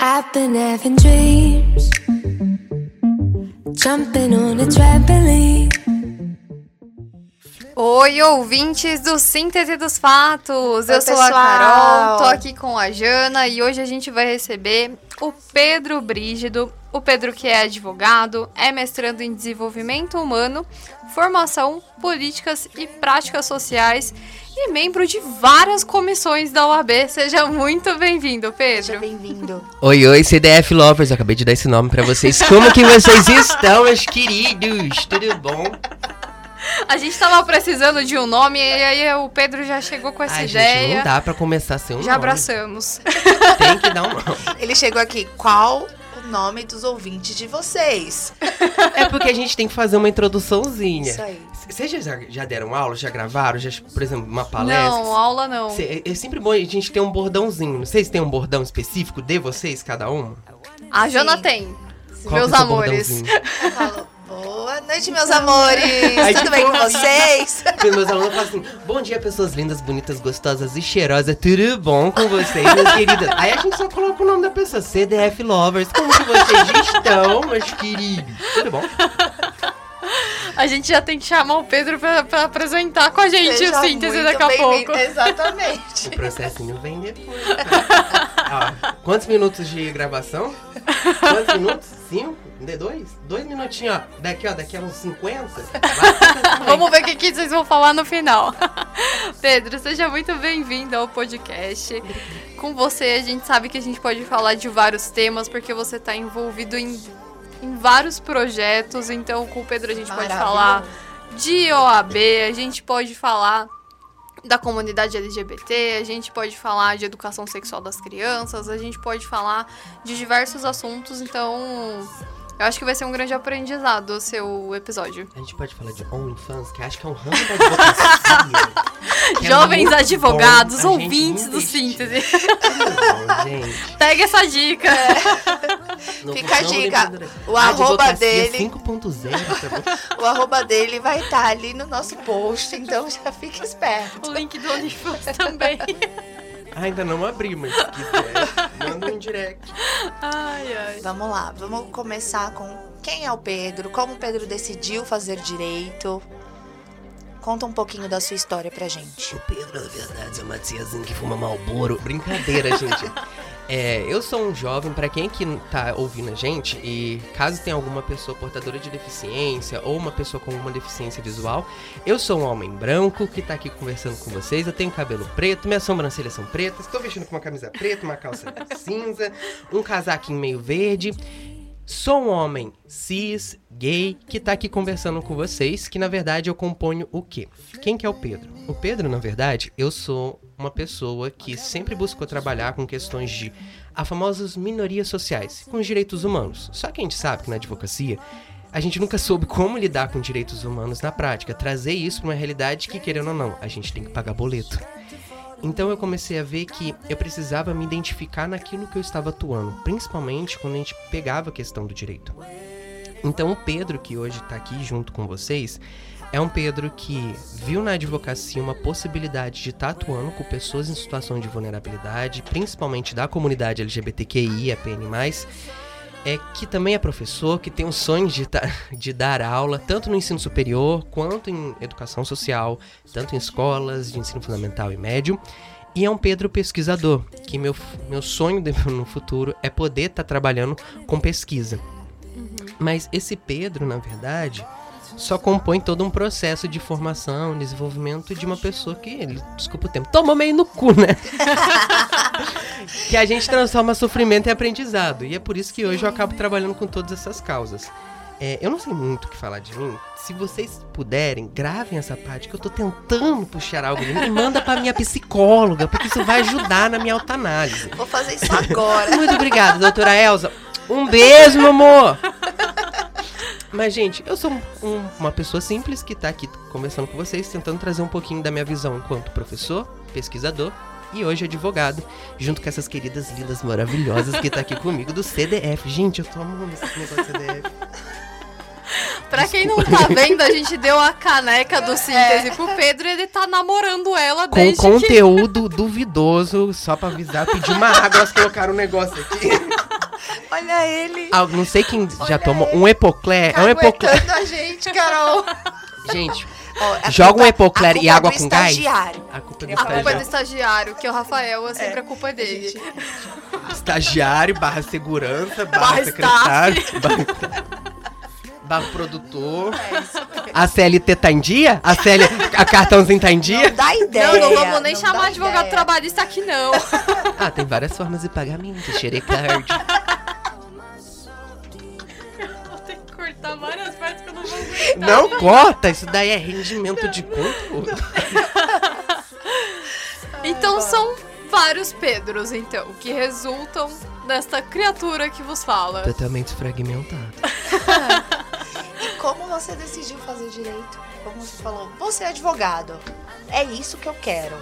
I've been having dreams, jumping on a trampoline. Oi, ouvintes do Síntese dos Fatos! Oi, Eu sou a pessoal. Carol, tô aqui com a Jana e hoje a gente vai receber o Pedro Brígido. O Pedro que é advogado, é mestrando em desenvolvimento humano, formação, políticas e práticas sociais e membro de várias comissões da OAB. Seja muito bem-vindo, Seja Pedro. bem-vindo. Oi, oi, CDF Lovers, eu acabei de dar esse nome pra vocês. Como que vocês estão, meus queridos? Tudo bom? A gente tava precisando de um nome e aí o Pedro já chegou com essa Ai, gente, ideia. não dá pra começar sem um já nome. abraçamos. Tem que dar um nome. Ele chegou aqui. Qual nome dos ouvintes de vocês? É porque a gente tem que fazer uma introduçãozinha. Isso aí. Vocês já, já deram aula, já gravaram, já, por exemplo, uma palestra? Não, aula não. Cê- É, é sempre bom a gente ter um bordãozinho. Não sei se tem um bordão específico de vocês, cada um. A Jana tem. Qual Meus é seu amores. Eu falo, boa noite, meus amores. Ai, Tudo bem com vocês? Meus alunos falam assim: Bom dia, pessoas lindas, bonitas, gostosas e cheirosas. Tudo bom com vocês, minhas queridas? Aí a gente só coloca o nome da pessoa: CDF Lovers. Como que vocês estão, meus queridos? Tudo bom? A gente já tem que chamar o Pedro pra, pra apresentar com a gente Seja o síntese daqui a pouco. Exatamente. O processinho vem depois. Ó, quantos minutos de gravação? Quantos minutos? Cinco? De dois? Dois minutinhos, ó. Daqui, ó, daqui a uns 50. Vai, Vamos ver o que, que vocês vão falar no final. Pedro, seja muito bem-vindo ao podcast. Com você, a gente sabe que a gente pode falar de vários temas, porque você está envolvido em, em vários projetos. Então, com o Pedro, a gente pode falar de OAB, a gente pode falar da comunidade LGBT, a gente pode falar de educação sexual das crianças, a gente pode falar de diversos assuntos, então eu acho que vai ser um grande aprendizado o seu episódio. A gente pode falar de OnlyFans, que acho que é um ramo da advocacia. é Jovens muito advogados, ouvintes do síntese. Tudo bom, gente. Pegue essa dica. Não- Fica a dica. O arroba dele. 5.0, tá bom? O arroba dele vai estar ali no nosso post, então já fica esperto. O link do OnlyFans também. Ainda não abri, mas se quiser, manda um direct. Ai, ai. Vamos lá, vamos começar com quem é o Pedro, como o Pedro decidiu fazer direito. Conta um pouquinho da sua história pra gente. O Pedro, na verdade, é uma tiazinha que fuma malboro. Brincadeira, gente. É, eu sou um jovem, pra quem que tá ouvindo a gente, e caso tenha alguma pessoa portadora de deficiência ou uma pessoa com alguma deficiência visual, eu sou um homem branco que tá aqui conversando com vocês. Eu tenho cabelo preto, minhas sobrancelhas são pretas, tô vestindo com uma camisa preta, uma calça cinza, um casaquinho meio verde. Sou um homem cis, gay, que tá aqui conversando com vocês, que na verdade eu componho o quê? Quem que é o Pedro? O Pedro, na verdade, eu sou uma pessoa que sempre buscou trabalhar com questões de a famosas minorias sociais, com os direitos humanos. Só que a gente sabe que na advocacia a gente nunca soube como lidar com direitos humanos na prática, trazer isso para uma realidade que, querendo ou não, a gente tem que pagar boleto. Então eu comecei a ver que eu precisava me identificar naquilo que eu estava atuando, principalmente quando a gente pegava a questão do direito. Então o Pedro, que hoje está aqui junto com vocês, é um Pedro que viu na advocacia uma possibilidade de estar atuando com pessoas em situação de vulnerabilidade, principalmente da comunidade LGBTQI, APN+, é que também é professor, que tem o sonho de, de dar aula, tanto no ensino superior quanto em educação social, tanto em escolas de ensino fundamental e médio. E é um Pedro pesquisador, que meu, meu sonho no futuro é poder estar trabalhando com pesquisa. Mas esse Pedro, na verdade, só compõe todo um processo de formação, desenvolvimento de uma pessoa que, ele, desculpa o tempo, toma meio no cu, né? que a gente transforma sofrimento em aprendizado. E é por isso que hoje eu acabo trabalhando com todas essas causas. É, eu não sei muito o que falar de mim. Se vocês puderem, gravem essa parte que eu tô tentando puxar algo de mim e manda pra minha psicóloga, porque isso vai ajudar na minha autoanálise. Vou fazer isso agora. Muito obrigada, doutora Elza. Um beijo, meu amor. Mas, gente, eu sou um- uma pessoa simples que tá aqui conversando com vocês, tentando trazer um pouquinho da minha visão enquanto professor, pesquisador e hoje advogado, junto com essas queridas lindas maravilhosas que tá aqui comigo do CDF. Gente, eu tô amando esse negócio CDF. Pra quem não tá vendo, a gente deu a caneca do síntese pro Pedro e ele tá namorando ela Com desde que... conteúdo duvidoso, só pra avisar, pedir uma água, elas colocaram um negócio aqui. Olha ele. Ah, não sei quem já Olha tomou. ele. Um epoclé. É um epoclé. Aguentando a gente, Carol. Gente, a Joga culpa- um Epocler a e é água com gás? estagiário. a culpa é do A A culpa é do estagiário. que é o Rafael, é sempre a culpa dele. Estagiário, barra segurança, barra, Barra secretário, barra, barra produtor. É isso. A CLT tá em dia? A, CL, a cartãozinho tá em dia? Não dá ideia. Não, não vamos nem não chamar advogado ideia. trabalhista aqui, não. Ah, tem várias formas de pagamento. Xerecard. Cortar várias partes que eu não vou aguentar. Não corta, isso daí é rendimento de conteúdo. Então são vários Pedros, então, que resultam nesta criatura que vos fala. Totalmente fragmentado. E como você decidiu fazer direito? Como você falou, você é advogado. É isso que eu quero.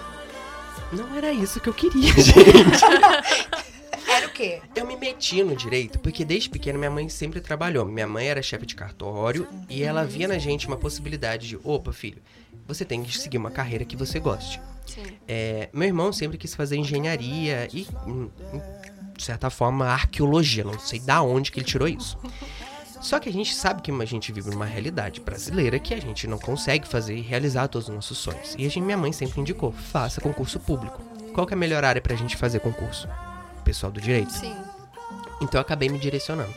Não era isso que eu queria, gente. Era o quê? Eu me meti no direito porque desde pequena minha mãe sempre trabalhou. Minha mãe era chefe de cartório e ela via na gente uma possibilidade de: opa, filho, você tem que seguir uma carreira que você goste. Sim. É, meu irmão sempre quis fazer engenharia e, hum, hum, de certa forma, arqueologia. Não sei da onde que ele tirou isso. Só que a gente sabe que a gente vive numa realidade brasileira que a gente não consegue fazer e realizar todos os nossos sonhos. E a gente, minha mãe sempre indicou: faça concurso público. Qual que é a melhor área pra gente fazer concurso? Pessoal do direito. Sim. Então eu acabei me direcionando.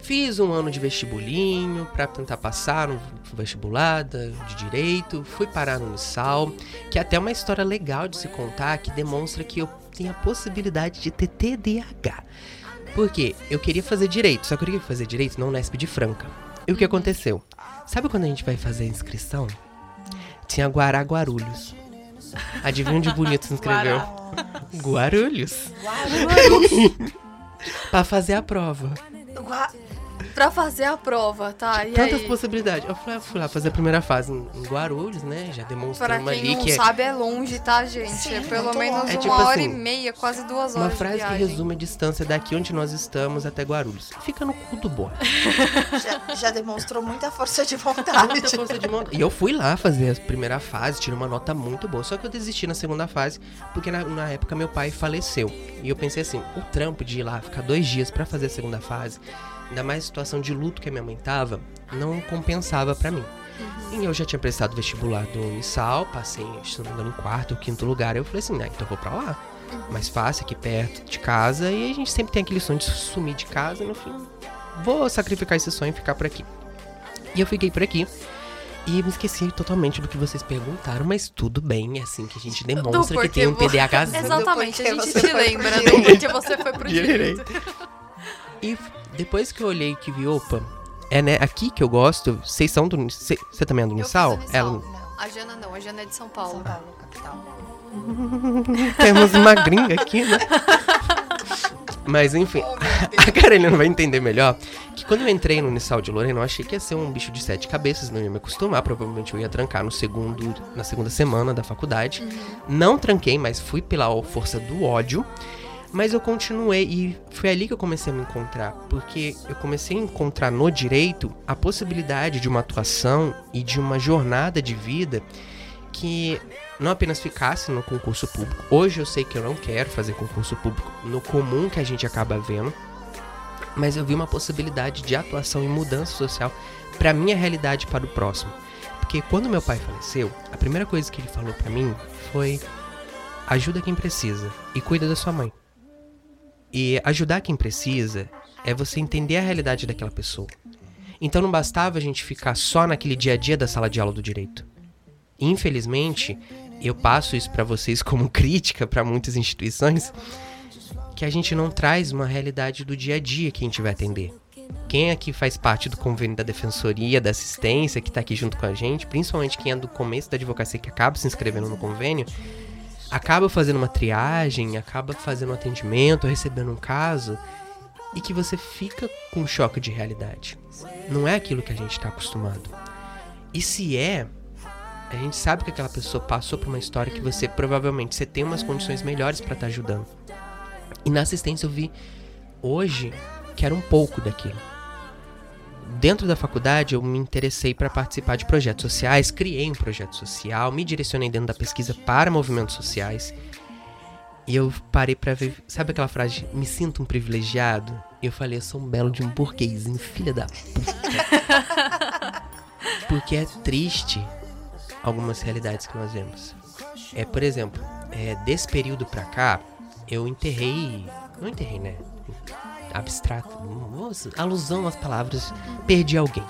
Fiz um ano de vestibulinho pra tentar passar no vestibular da- de direito. Fui parar no Unisal, que é até uma história legal de se contar que demonstra que eu tenho a possibilidade de ter TDAH. Porque eu queria fazer direito, só que eu queria fazer direito na Unesp de Franca. E o que aconteceu? Sabe quando a gente vai fazer a inscrição? Tinha Guará Guarulhos. Adivinha onde o bonito se inscreveu? Guarulhos. Pra fazer a prova. Gua- Pra fazer a prova, tá? E Tantas aí? possibilidades. Eu fui, fui lá fazer a primeira fase em, em Guarulhos, né? Já Pra demonstrando quem ali não que é sabe, é longe, tá, gente? Sim, é pelo menos uma É tipo hora assim, e meia, quase duas horas uma de frase que resume a distância daqui onde nós estamos até Guarulhos. Fica no cu do boi. já, já demonstrou muita força de vontade. Muita força de mão. E eu fui lá fazer a primeira fase, tirei uma nota muito boa. Só que eu desisti na segunda fase, porque na, na época meu pai faleceu. E eu pensei assim, o trampo de ir lá, ficar dois dias pra fazer a segunda fase, ainda mais a situação de luto que a minha mãe tava, não compensava pra mim. E eu já tinha prestado vestibular do Unisal, passei, se não me engano, em quarto ou quinto lugar. Eu falei assim, né, então eu vou pra lá. Mais fácil, aqui perto de casa. E a gente sempre tem aquele sonho de sumir de casa e no fim, vou sacrificar esse sonho e ficar por aqui. E eu fiquei por aqui. E me esqueci totalmente do que vocês perguntaram, mas tudo bem, é assim que a gente demonstra que tem um TDAHzinho. Exatamente, a porque gente te lembra do porquê você foi pro Direito. direito. E depois que eu olhei que vi, opa, é né, aqui que eu gosto, vocês são do. Você também é do Unisal? Ela, Não, A Jana não, a Jana é de São São Paulo. Paulo, capital. temos uma gringa aqui, né? Mas enfim, a Carolina vai entender melhor que quando eu entrei no Unisal de Lorena, eu achei que ia ser um bicho de sete cabeças, não ia me acostumar, provavelmente eu ia trancar no segundo, na segunda semana da faculdade. Não tranquei, mas fui pela força do ódio. Mas eu continuei e foi ali que eu comecei a me encontrar, porque eu comecei a encontrar no direito a possibilidade de uma atuação e de uma jornada de vida que não apenas ficasse no concurso público. Hoje eu sei que eu não quero fazer concurso público no comum que a gente acaba vendo, mas eu vi uma possibilidade de atuação e mudança social para minha realidade para o próximo. Porque quando meu pai faleceu, a primeira coisa que ele falou para mim foi: ajuda quem precisa e cuida da sua mãe. E ajudar quem precisa é você entender a realidade daquela pessoa. Então não bastava a gente ficar só naquele dia a dia da sala de aula do direito. Infelizmente, eu passo isso pra vocês como crítica para muitas instituições, que a gente não traz uma realidade do dia a dia que a gente vai atender. Quem aqui faz parte do convênio da defensoria, da assistência, que tá aqui junto com a gente, principalmente quem é do começo da advocacia que acaba se inscrevendo no convênio, acaba fazendo uma triagem, acaba fazendo um atendimento, recebendo um caso, e que você fica com um choque de realidade. Não é aquilo que a gente está acostumado. E se é, a gente sabe que aquela pessoa passou por uma história que você provavelmente você tem umas condições melhores para estar ajudando. E na assistência eu vi hoje que era um pouco daquilo. Dentro da faculdade, eu me interessei para participar de projetos sociais, criei um projeto social, me direcionei dentro da pesquisa para movimentos sociais. E eu parei para ver, sabe aquela frase, me sinto um privilegiado? E eu falei, eu sou um belo de um burguesinho, filha da puta. Porque é triste algumas realidades que nós vemos. É, por exemplo, é, desse período pra cá, eu enterrei. Não enterrei, né? Abstrato. Nossa, alusão às palavras. Perdi alguém.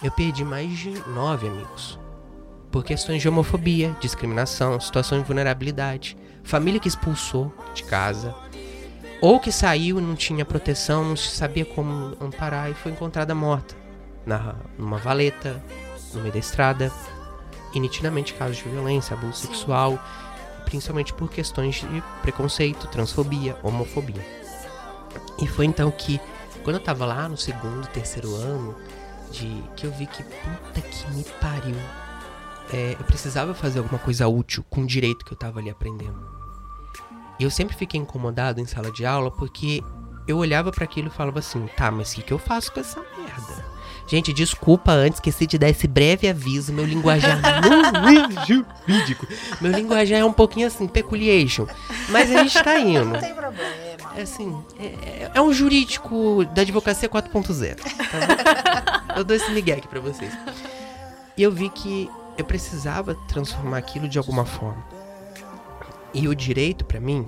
Eu perdi mais de nove amigos. Por questões de homofobia, discriminação, situação de vulnerabilidade. Família que expulsou de casa. Ou que saiu e não tinha proteção, não sabia como amparar e foi encontrada morta. Na, numa valeta, no meio da estrada. E nitidamente casos de violência, abuso sexual principalmente por questões de preconceito, transfobia, homofobia. E foi então que, quando eu tava lá no segundo, terceiro ano, de que eu vi que puta que me pariu. é, eu precisava fazer alguma coisa útil com o direito que eu tava ali aprendendo. E eu sempre fiquei incomodado em sala de aula porque eu olhava para aquilo e falava assim: tá, mas o que, que eu faço com essa merda? Gente, desculpa antes, esqueci de dar esse breve aviso. Meu linguajar não é jurídico. Meu linguajar é um pouquinho assim, peculiation. Mas a gente tá indo. Não tem problema. É assim, é, é um jurídico da advocacia 4.0. Tá eu dou esse migué aqui pra vocês. E eu vi que eu precisava transformar aquilo de alguma forma. E o direito, pra mim,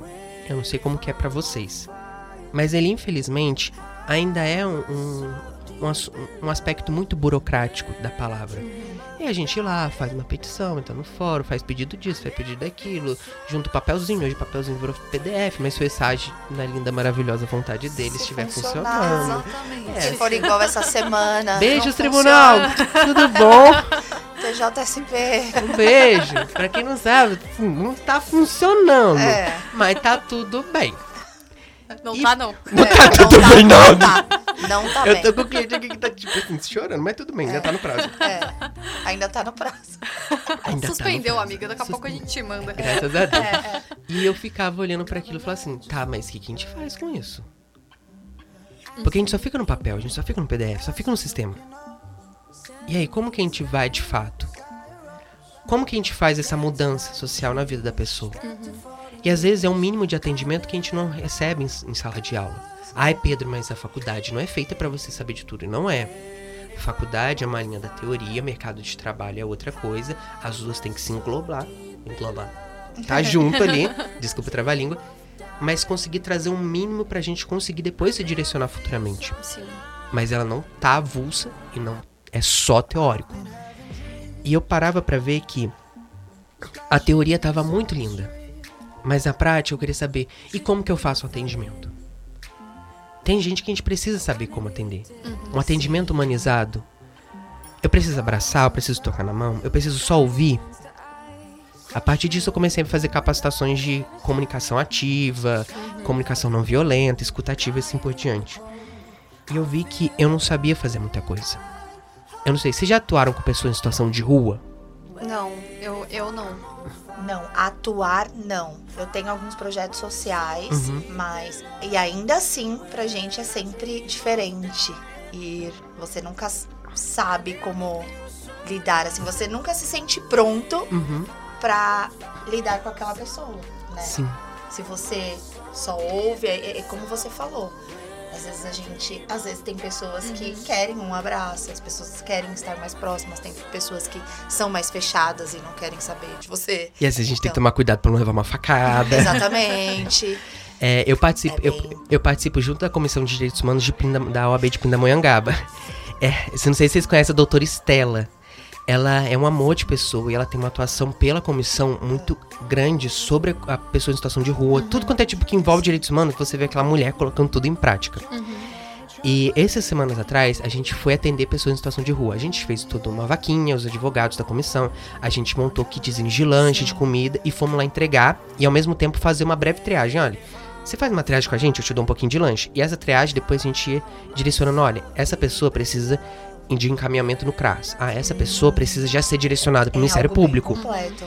eu não sei como que é pra vocês. Mas ele, infelizmente, ainda é um, um, um um aspecto muito burocrático da palavra. E a gente ir lá, faz uma petição, entra no fórum, faz pedido disso, faz pedido daquilo, junta o papelzinho, hoje o papelzinho virou PDF, mas foi SAG, na linda, maravilhosa vontade deles, Se estiver funcionando. Exatamente. É, Se for igual essa semana. Beijos, não tribunal! Tudo bom? TJSP. Um beijo. Pra quem não sabe, não tá funcionando. É. Mas tá tudo bem. Não E- tá, não. Não tá tudo bem, não. Não tá. Não tá Eu bem. tô com o cliente aqui que tá, tipo assim, chorando, mas tudo bem, já tá no prazo. É. Ainda tá no prazo. Ainda tá no Suspendeu, prazo. amiga. Daqui a pouco a gente te manda. Graças a Deus. É, E eu ficava olhando pra aquilo e falava assim, tá, mas o que, que a gente faz com isso? Porque a gente só fica no papel, a gente só fica no PDF, só fica no sistema. E aí, como que a gente vai de fato? Como que a gente faz essa mudança social na vida da pessoa? E às vezes é um mínimo de atendimento que a gente não recebe em, em sala de aula. Ai, Pedro, mas a faculdade não é feita pra você saber de tudo. E não é. Faculdade é uma linha da teoria, mercado de trabalho é outra coisa. As duas têm que se englobar. Englobar. Tá junto ali. Desculpa travar a língua. Mas conseguir trazer um mínimo pra gente conseguir depois se direcionar futuramente. Sim. Mas ela não tá avulsa e não é só teórico. E eu parava pra ver que a teoria tava muito linda. Mas na prática eu queria saber, e como que eu faço o atendimento? Tem gente que a gente precisa saber como atender. Um atendimento humanizado. Eu preciso abraçar, eu preciso tocar na mão, eu preciso só ouvir. A partir disso eu comecei a fazer capacitações de comunicação ativa, comunicação não violenta, escutativa e assim por diante. E eu vi que eu não sabia fazer muita coisa. Eu não sei, vocês já atuaram com pessoas em situação de rua? Não, eu, eu não. Não, atuar não. Eu tenho alguns projetos sociais, Uhum. mas. E ainda assim, pra gente é sempre diferente. Ir. Você nunca sabe como lidar, assim. Você nunca se sente pronto Uhum. pra lidar com aquela pessoa, né? Sim. Se você só ouve, é, é como você falou. Às vezes a gente. Às vezes tem pessoas que querem um abraço, as pessoas querem estar mais próximas, tem pessoas que são mais fechadas e não querem saber de você. E às vezes a gente tem que Então. tomar cuidado pra não levar uma facada. Exatamente. É, eu, participo, É eu, bem- eu participo junto da Comissão de Direitos Humanos de Pinda- da OAB de Pindamonhangaba. É, se não sei se vocês conhecem a doutora Estela. Ela é um amor de pessoa e ela tem uma atuação pela comissão muito grande sobre a pessoa em situação de rua. Tudo quanto é tipo que envolve direitos humanos, você vê aquela mulher colocando tudo em prática. E essas semanas atrás, a gente foi atender pessoas em situação de rua. A gente fez toda uma vaquinha, os advogados da comissão. A gente montou kitzinhos de lanche, de comida e fomos lá entregar. E ao mesmo tempo fazer uma breve triagem. Olha, você faz uma triagem com a gente, eu te dou um pouquinho de lanche. E essa triagem depois a gente ia direcionando: olha, essa pessoa precisa de encaminhamento no CRAS. Ah, essa pessoa precisa já ser direcionada para o É Ministério Público. Completo.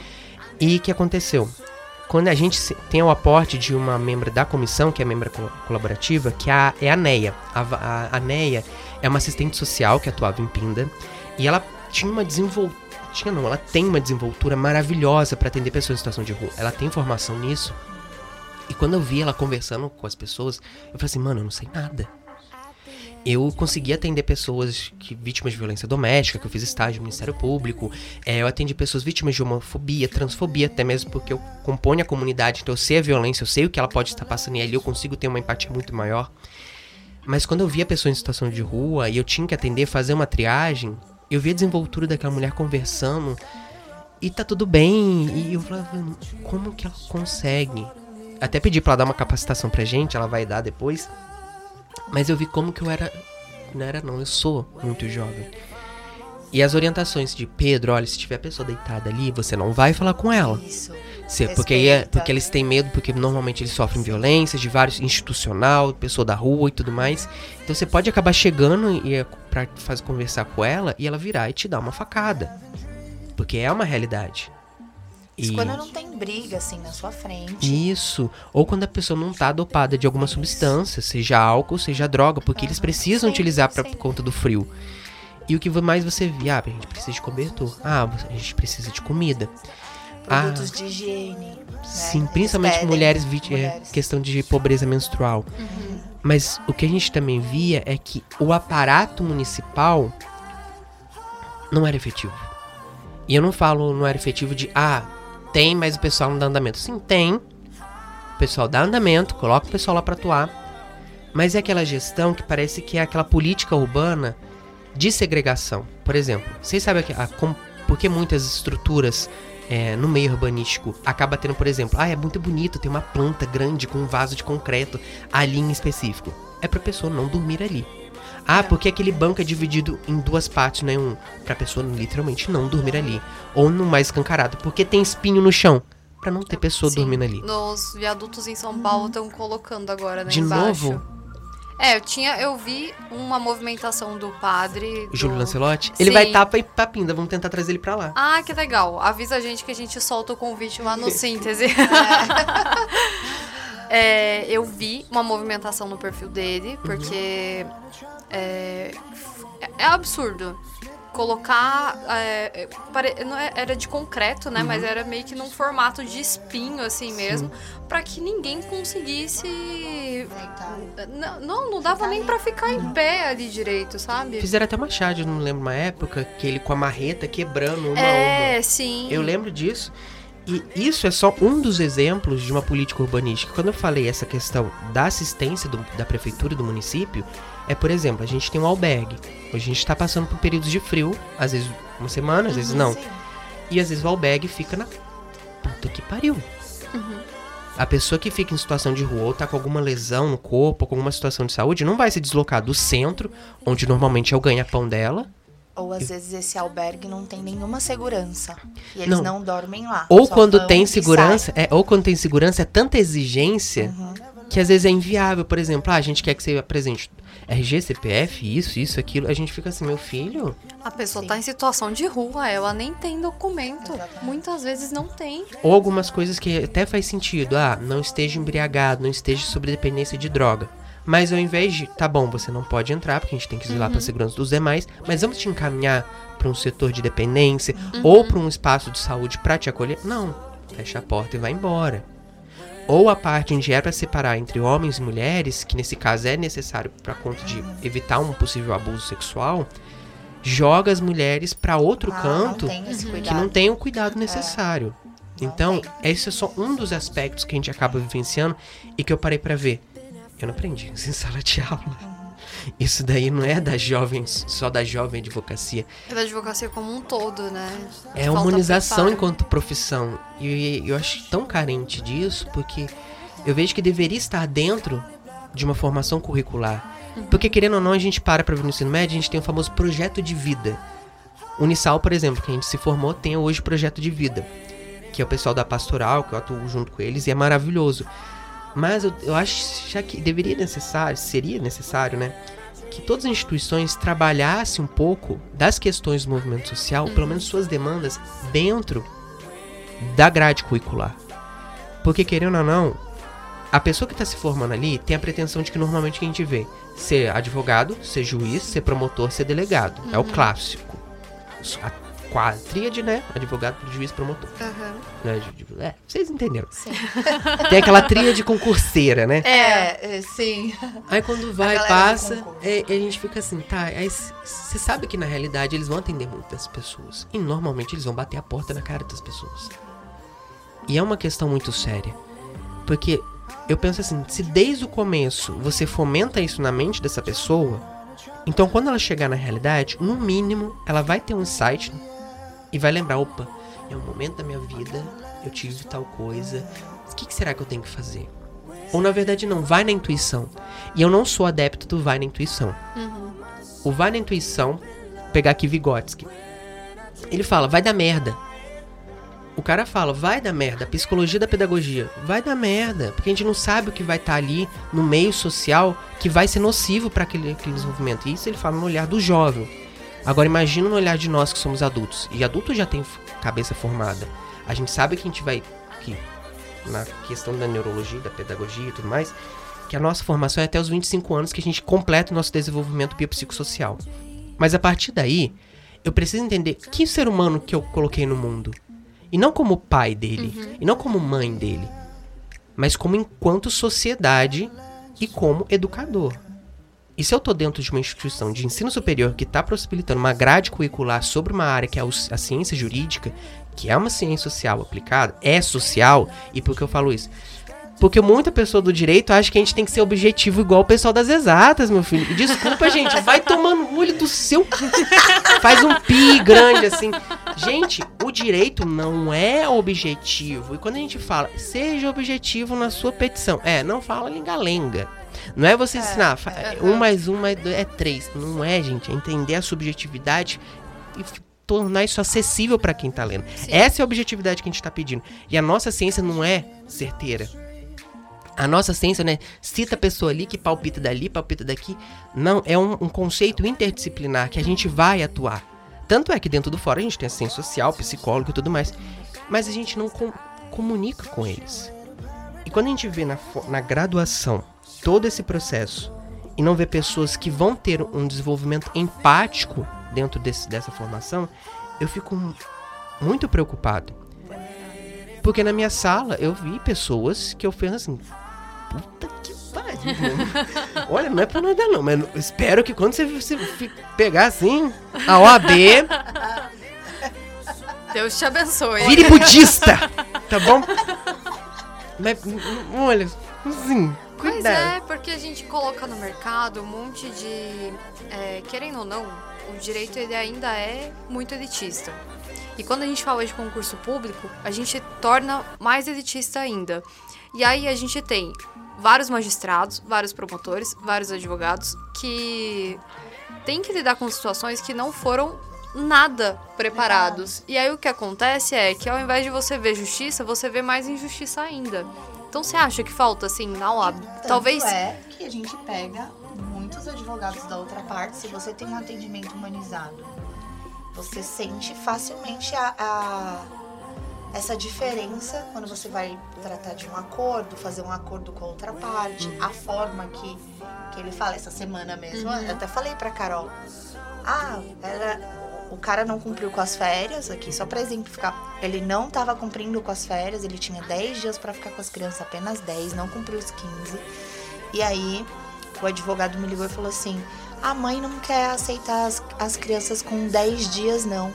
E o que aconteceu? Quando a gente tem o aporte de uma membra da comissão, que é membra co- colaborativa, que é a, é a NEA. A, a, a NEA é uma assistente social que atuava em Pinda. E ela tinha uma desenvoltura. Tinha não, ela tem uma desenvoltura maravilhosa para atender pessoas em situação de rua. Ela tem formação nisso. E quando eu vi ela conversando com as pessoas, eu falei assim, mano, eu não sei nada. Eu consegui atender pessoas que vítimas de violência doméstica, que eu fiz estágio no Ministério Público. É, eu atendi pessoas vítimas de homofobia, transfobia, até mesmo porque eu componho a comunidade, então eu sei a violência, eu sei o que ela pode estar passando e ali eu consigo ter uma empatia muito maior. Mas quando eu vi a pessoa em situação de rua e eu tinha que atender, fazer uma triagem, eu vi a desenvoltura daquela mulher conversando e tá tudo bem. E eu falava, como que ela consegue? Até pedi pra ela dar uma capacitação pra gente, ela vai dar depois. Mas eu vi como que eu era. Não era, não, eu sou muito jovem. E as orientações de Pedro, olha, se tiver a pessoa deitada ali, você não vai falar com ela. Isso. Se, porque, aí é- porque eles têm medo, porque normalmente eles sofrem violência de vários institucional, pessoa da rua e tudo mais. Então você pode acabar chegando e pra fazer conversar com ela e ela virar e te dar uma facada. Porque é uma realidade. Isso quando não tem briga, assim, na sua frente. Isso. Ou quando a pessoa não tá dopada de alguma substância, seja álcool, seja droga, porque eles Aham. precisam Sim, utilizar por conta do frio. E o que mais você vê? Ah, a gente precisa de cobertor. Ah, a gente precisa de comida. Produtos Ah, de higiene. né? Sim, Eles principalmente pedem, mulheres, vit- é, mulheres. questão de pobreza menstrual. Mas o que a gente também via é que o aparato municipal não era efetivo. E eu não falo não era efetivo de, ah, tem, mas o pessoal não dá andamento. Sim, tem. O pessoal dá andamento, coloca o pessoal lá pra atuar. Mas é aquela gestão que parece que é aquela política urbana de segregação. Por exemplo, vocês sabem que, a, com, por que muitas estruturas é, no meio urbanístico acaba tendo, por exemplo, ah, é muito bonito, tem uma planta grande com um vaso de concreto ali em específico. É pra pessoa não dormir ali. Ah, porque aquele banco é dividido em duas partes, não é um. Pra pessoa literalmente não dormir ali. Ou no mais escancarado, porque tem espinho no chão. Pra não ter pessoa Sim, dormindo ali. Nos viadutos em São Paulo estão colocando agora, né? De embaixo. novo? É, eu tinha, eu vi uma movimentação do padre. O Júlio do- Lancelotti? Ele Sim. vai estar pra ir pra Pinda, vamos tentar trazer ele pra lá. Ah, que legal. Avisa a gente que a gente solta o convite lá no síntese. É, eu vi uma movimentação no perfil dele, porque é, é absurdo. Colocar. é, é, pare- não é- era de concreto, né? Mas era meio que num formato de espinho, assim mesmo, pra que ninguém conseguisse. Não, não, não dava nem pra ficar em pé ali direito, sabe? Fizeram até Machado, não lembro uma época, que ele com a marreta quebrando uma a uma. É, sim. Eu lembro disso. E isso é só um dos exemplos de uma política urbanística. Quando eu falei essa questão da assistência do- da prefeitura e do município, é, por exemplo, a gente tem um albergue. Hoje a gente está passando por períodos de frio, às vezes uma semana, às vezes não. Sim. E às vezes o albergue fica na puta que pariu. A pessoa que fica em situação de rua ou tá com alguma lesão no corpo, ou com alguma situação de saúde, não vai se deslocar do centro, onde normalmente é o ganha-pão dela, Ou às vezes esse albergue não tem nenhuma segurança. E eles Não. não, dormem lá. Ou quando tem segurança, é, ou quando tem segurança, é tanta exigência Uhum. que às vezes é inviável. Por exemplo, ah, a gente quer que você apresente RG, CPF, isso, isso, aquilo. A gente fica assim, meu filho, A pessoa Sim. tá em situação de rua, ela nem tem documento. Exatamente. Muitas vezes não tem. ou algumas coisas que até faz sentido. Ah, não esteja embriagado, não esteja sob dependência de droga. Mas ao invés de, tá bom, você não pode entrar, porque a gente tem que zelar pra segurança dos demais, mas vamos te encaminhar pra um setor de dependência ou pra um espaço de saúde pra te acolher. Não, fecha a porta e vai embora. Ou a parte onde é pra separar entre homens e mulheres, que nesse caso é necessário pra conta de evitar um possível abuso sexual, joga as mulheres pra outro Ah, canto Não Uhum. que não tem o cuidado necessário. Não Então, esse é só um dos aspectos que a gente acaba vivenciando e que eu parei pra ver. Eu não aprendi isso em sala de aula. Isso daí não é da jovem, só da jovem advocacia. É da advocacia como um todo, né? É Falta humanização preparo. enquanto profissão. E eu acho tão carente disso porque eu vejo que deveria estar dentro de uma formação curricular. Porque, querendo ou não, a gente para pra ver no ensino médio, a gente tem o famoso projeto de vida. Unisal, por exemplo, que a gente se formou, tem hoje projeto de vida. Que é o pessoal da pastoral, que eu atuo junto com eles, e é maravilhoso. Mas eu, eu acho já que deveria necessário, seria necessário, né? Que todas as instituições trabalhassem um pouco das questões do movimento social, pelo menos suas demandas, dentro da grade curricular. Porque, querendo ou não, a pessoa que está se formando ali tem a pretensão de que normalmente a gente vê ser advogado, ser juiz, ser promotor, ser delegado. É o clássico. A quadríade, né? Advogado, juiz, promotor. Né, de- de- É, vocês entenderam. Sim. Tem aquela tríade concurseira, né? É, é, sim. Aí quando vai, passa, é, a gente fica assim, tá, aí você sabe que na realidade eles vão atender muitas pessoas. E normalmente eles vão bater a porta na cara das pessoas. E é uma questão muito séria. Porque eu penso assim, se desde o começo você fomenta isso na mente dessa pessoa, então quando ela chegar na realidade, no mínimo, ela vai ter um insight e vai lembrar, opa, em um momento da minha vida eu tive tal coisa, o que, que será que eu tenho que fazer? Ou na verdade não, vai na intuição. E eu não sou adepto do vai na intuição. O vai na intuição, pegar aqui Vygotsky. Ele fala, vai dar merda. O cara fala, vai dar merda. Psicologia da pedagogia, vai dar merda. Porque a gente não sabe o que vai estar ali no meio social que vai ser nocivo para aquele, aquele desenvolvimento. E isso ele fala no olhar do jovem. Agora imagina no olhar de nós que somos adultos. E adulto já tem cabeça formada. A gente sabe que a gente vai. Que, na questão da neurologia, da pedagogia e tudo mais, que a nossa formação é até os 25 anos que a gente completa o nosso desenvolvimento biopsicossocial. Mas a partir daí, eu preciso entender que ser humano que eu coloquei no mundo. E não como pai dele, e não como mãe dele, mas como enquanto sociedade e como educador. E se eu tô dentro de uma instituição de ensino superior que está possibilitando uma grade curricular sobre uma área que é a ciência jurídica, que é uma ciência social aplicada, é social, e por que eu falo isso? Porque muita pessoa do direito acha que a gente tem que ser objetivo igual o pessoal das exatas, meu filho. E desculpa, gente, vai tomando o olho do seu. Faz um pi grande assim. Gente, o direito não é objetivo. E quando a gente fala, seja objetivo na sua petição. É, não fala lenga-lenga. Não é você ensinar, fa- um mais um mais dois é três. Não é, gente. É entender a subjetividade e tornar isso acessível para quem tá lendo. Essa é a objetividade que a gente tá pedindo. E a nossa ciência não é certeira. A nossa ciência, né? Cita a pessoa ali que palpita dali, palpita daqui. Não, é um, um conceito interdisciplinar que a gente vai atuar. Tanto é que dentro do fórum a gente tem a ciência social, psicólogo e tudo mais. Mas a gente não com- comunica com eles. E quando a gente vê na, na graduação todo esse processo e não vê pessoas que vão ter um desenvolvimento empático dentro desse- dessa formação, eu fico mu- muito preocupado. Porque na minha sala eu vi pessoas que eu fiz assim. Puta que pariu. mano." Olha, não é por nada não, mas espero que quando você, você pegar assim, a OAB, Deus te abençoe. vire budista, tá bom? Mas, n- n- olha, assim, Mas cuidado. é, porque a gente coloca no mercado um monte de. é, querendo ou não, o direito ele ainda é muito elitista. E quando a gente fala de concurso público, a gente torna mais elitista ainda. E aí a gente tem vários magistrados, vários promotores, vários advogados que têm que lidar com situações que não foram nada preparados. E aí o que acontece é que ao invés de você ver justiça, você vê mais injustiça ainda. Então você acha que falta assim na OAB? Tanto Talvez é que a gente pega muitos advogados da outra parte, se você tem um atendimento humanizado, você sente facilmente a, a- essa diferença quando você vai tratar de um acordo, fazer um acordo com a outra parte, a forma que, que ele fala. Essa semana mesmo, eu até falei pra Carol, ah, era, o cara não cumpriu com as férias, aqui só pra exemplificar, ele não estava cumprindo com as férias, ele tinha 10 dias pra ficar com as crianças, apenas 10, não cumpriu os 15. E aí o advogado me ligou e falou assim: a mãe não quer aceitar as, as crianças com 10 dias, não.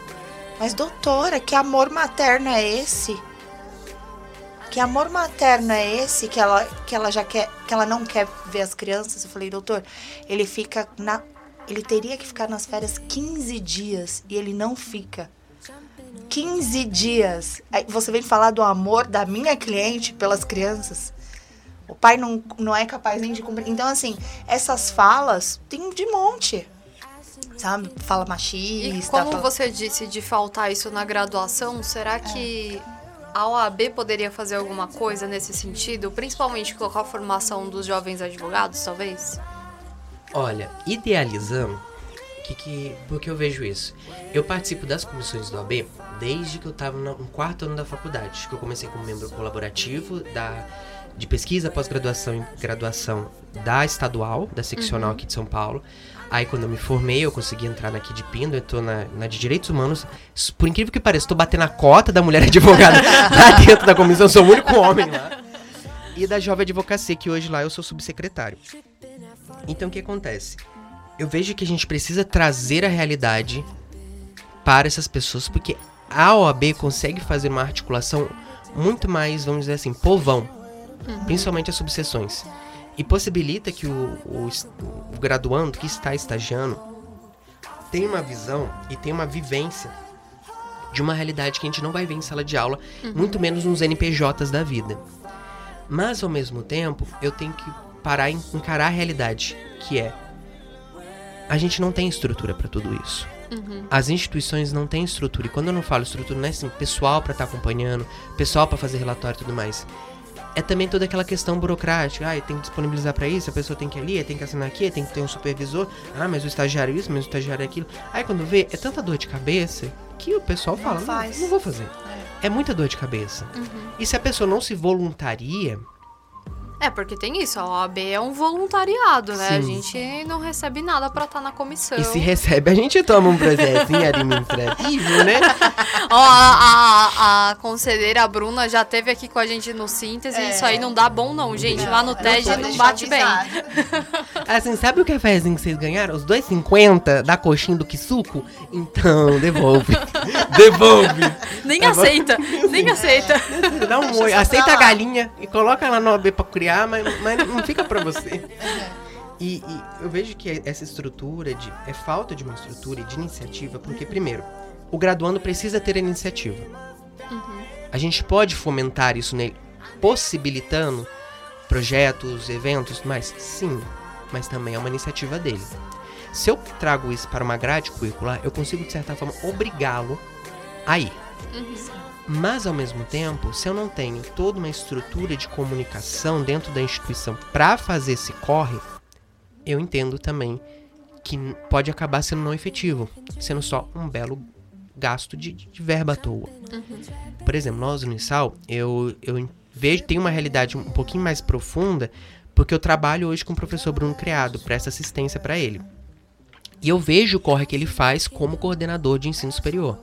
Mas, doutora, que amor materno é esse? Que amor materno é esse que ela, que ela já quer, que ela não quer ver as crianças? Eu falei, doutor, ele fica na. Ele teria que ficar nas férias 15 dias e ele não fica. 15 dias. Aí você vem falar do amor da minha cliente pelas crianças. O pai não, não é capaz nem de cumprir. Então, assim, essas falas tem de monte. Sabe? Fala E machista. como fala- você disse de faltar isso na graduação, será que a OAB poderia fazer alguma coisa nesse sentido? Principalmente colocar a formação dos jovens advogados, talvez? Olha, idealizando, que, que, porque eu vejo isso. Eu participo das comissões do AB desde que eu estava no quarto ano da faculdade, que eu comecei como membro colaborativo da de pesquisa, pós-graduação e graduação da estadual, da seccional Uhum. aqui de São Paulo. Aí quando eu me formei, eu consegui entrar na aqui de Pindo, eu tô na, na de Direitos Humanos. Por incrível que pareça, tô batendo a cota da mulher advogada lá dentro da comissão, sou o único homem lá. E da Jovem Advocacia, que hoje lá eu sou subsecretário. Então o que acontece? Eu vejo que a gente precisa trazer a realidade para essas pessoas, porque a OAB consegue fazer uma articulação muito mais, vamos dizer assim, povão, principalmente as subseções. E possibilita que o, o o graduando que está estagiando tenha uma visão e tenha uma vivência de uma realidade que a gente não vai ver em sala de aula, muito menos nos NPJs da vida. Mas ao mesmo tempo, eu tenho que parar e encarar a realidade, que é a gente não tem estrutura para tudo isso. As instituições não têm estrutura. E quando eu não falo estrutura, não é assim, pessoal para estar acompanhando, pessoal para fazer relatório e tudo mais. É também toda aquela questão burocrática. Ah, tem que disponibilizar para isso, a pessoa tem que ir ali, tem que assinar aqui, tem que ter um supervisor. Ah, mas o estagiário isso, mas o estagiário é aquilo. Aí quando vê, é tanta dor de cabeça que o pessoal fala, não, faz. não vou fazer. É muita dor de cabeça. E se a pessoa não se voluntaria, É, porque tem isso, a OAB é um voluntariado, né? A Sim. gente não recebe nada pra estar na comissão. e se recebe, a gente toma um processinho administrativo, né? Ó, a, a, a conselheira Bruna já teve aqui com a gente no síntese, É. isso aí não dá bom não, gente. Lá no TED não bate bem. Assim, sabe o cafezinho que vocês ganharam? Os 2,50 da coxinha do Kisuko? Então, devolve. devolve. Nem Tá bom? aceita, nem aceita. Dá um oi. Aceita a galinha e coloca ela no OB pra criar, mas, mas não fica pra você. E, e eu vejo que essa estrutura de. É falta de uma estrutura e de iniciativa, porque, primeiro, o graduando precisa ter a iniciativa. A gente pode fomentar isso nele, possibilitando projetos, eventos, mas sim, mas também é uma iniciativa dele. Se eu trago isso para uma grade curricular, eu consigo, de certa forma, obrigá-lo a ir. Mas, ao mesmo tempo, se eu não tenho toda uma estrutura de comunicação dentro da instituição para fazer esse corre, eu entendo também que pode acabar sendo não efetivo, sendo só um belo gasto de, de verba à toa. Por exemplo, nós no Unisal, eu, eu vejo, tem uma realidade um pouquinho mais profunda, porque eu trabalho hoje com o professor Bruno Criado, presto assistência para ele. E eu vejo o corre que ele faz como coordenador de ensino superior.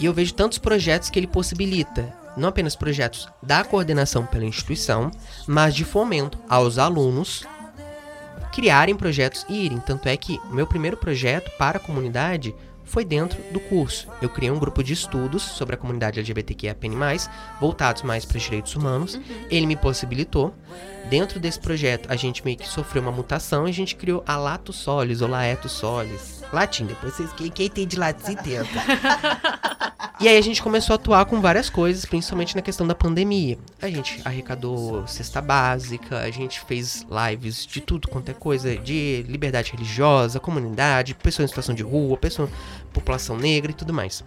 E eu vejo tantos projetos que ele possibilita, não apenas projetos da coordenação pela instituição, mas de fomento aos alunos criarem projetos e irem. Tanto é que o meu primeiro projeto para a comunidade foi dentro do curso. Eu criei um grupo de estudos sobre a comunidade LGBTQIAPN+, voltados mais para os direitos humanos. Ele me possibilitou. Dentro desse projeto, a gente meio que sofreu uma mutação e a gente criou a Lato Solis, ou Laeto Solis. Latim, depois vocês, quem, quem tem de latim tenta. E aí a gente começou a atuar com várias coisas, principalmente na questão da pandemia. A gente arrecadou cesta básica, a gente fez lives de tudo quanto é coisa, de liberdade religiosa, comunidade, pessoas em situação de rua, pessoa, população negra e tudo mais.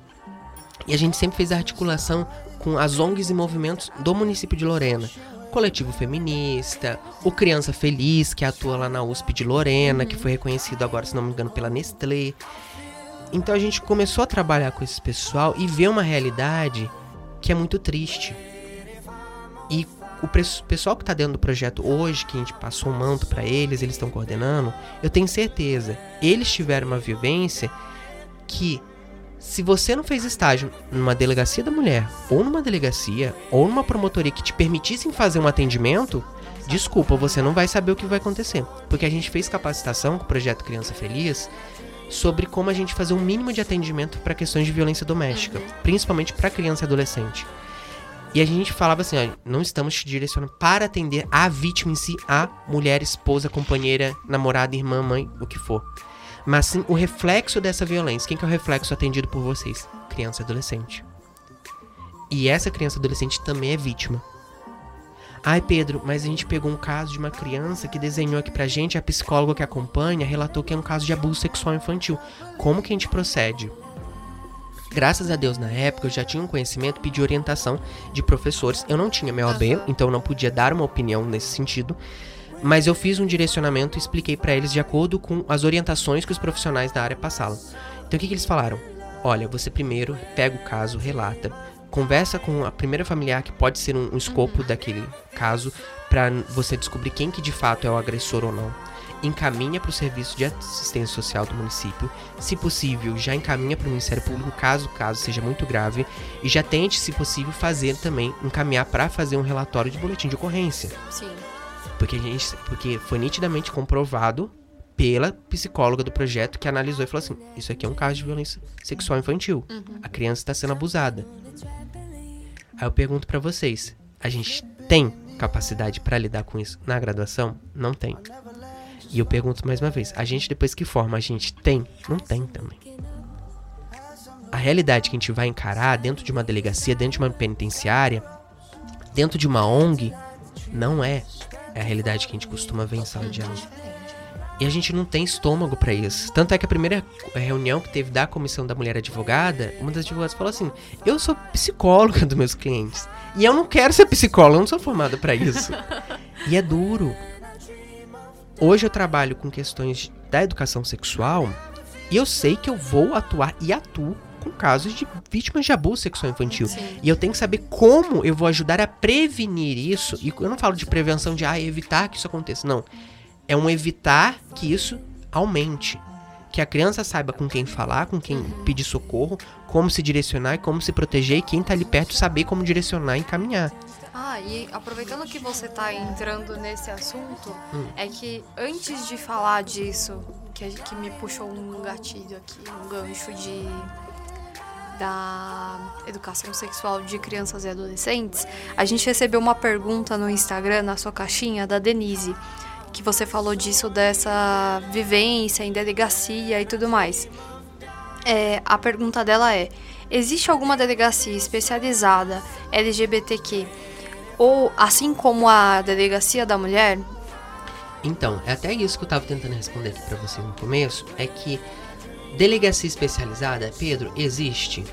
E a gente sempre fez a articulação com as ONGs e movimentos do município de Lorena. Coletivo Feminista, o Criança Feliz, que atua lá na USP de Lorena, que foi reconhecido agora, se não me engano, pela Nestlé. Então a gente começou a trabalhar com esse pessoal e ver uma realidade que é muito triste. E o pessoal que tá dentro do projeto hoje, que a gente passou um manto para eles, eles estão coordenando, eu tenho certeza, eles tiveram uma vivência que se você não fez estágio numa delegacia da mulher, ou numa delegacia, ou numa promotoria que te permitissem fazer um atendimento, desculpa, você não vai saber o que vai acontecer. Porque a gente fez capacitação com o projeto Criança Feliz sobre como a gente fazer um mínimo de atendimento para questões de violência doméstica, principalmente para criança e adolescente. E a gente falava assim, ó, não estamos te direcionando para atender a vítima em si, a mulher, esposa, companheira, namorada, irmã, mãe, o que for. Mas sim o reflexo dessa violência. Quem que é o reflexo atendido por vocês? Criança e adolescente. E essa criança e adolescente também é vítima. Ai, Pedro, mas a gente pegou um caso de uma criança que desenhou aqui pra gente, a psicóloga que acompanha relatou que é um caso de abuso sexual infantil. Como que a gente procede? Graças a Deus, na época, eu já tinha um conhecimento, pedi orientação de professores. Eu não tinha meu AB, então eu não podia dar uma opinião nesse sentido. Mas eu fiz um direcionamento e expliquei pra eles de acordo com as orientações que os profissionais da área passaram. Então o que, que eles falaram? Olha, você primeiro pega o caso, relata, conversa com a primeira familiar que pode ser um, um escopo daquele caso para você descobrir quem que de fato é o agressor ou não. Encaminha para o serviço de assistência social do município, se possível, já encaminha para o Ministério Público caso o caso seja muito grave e já tente, se possível, fazer também encaminhar para fazer um relatório de boletim de ocorrência, Sim. Porque a gente, porque foi nitidamente comprovado pela psicóloga do projeto que analisou e falou assim: isso aqui é um caso de violência sexual infantil. A criança está sendo abusada. Aí eu pergunto pra vocês: a gente tem capacidade pra lidar com isso na graduação? Não tem. E eu pergunto mais uma vez: a gente depois que forma, a gente tem? Não tem também. A realidade que a gente vai encarar dentro de uma delegacia, dentro de uma penitenciária, dentro de uma ONG, não é, é a realidade que a gente costuma ver em sala de aula. E a gente não tem estômago pra isso. Tanto é que a primeira reunião que teve da comissão da mulher advogada, uma das advogadas falou assim: Eu sou psicóloga dos meus clientes. E eu não quero ser psicóloga, eu não sou formada pra isso. e é duro. Hoje eu trabalho com questões da educação sexual e eu sei que eu vou atuar e atuo com casos de vítimas de abuso sexual infantil. Sim. E eu tenho que saber como eu vou ajudar a prevenir isso. E eu não falo de prevenção de ah, evitar que isso aconteça. Não. É um evitar que isso aumente. Que a criança saiba com quem falar, com quem pedir socorro, como se direcionar e como se proteger, e quem tá ali perto saber como direcionar e encaminhar. Ah, e aproveitando que você tá entrando nesse assunto, Hum. é que antes de falar disso, que, que me puxou um gatilho aqui, um gancho de da educação sexual de crianças e adolescentes, a gente recebeu uma pergunta no Instagram, na sua caixinha, da Denise, que você falou disso, dessa vivência em delegacia e tudo mais. É, a pergunta dela é: existe alguma delegacia especializada LGBTQ ou assim como a delegacia da mulher? Então, é até isso que eu tava tentando responder aqui pra você no começo, é que delegacia especializada, Pedro, existe?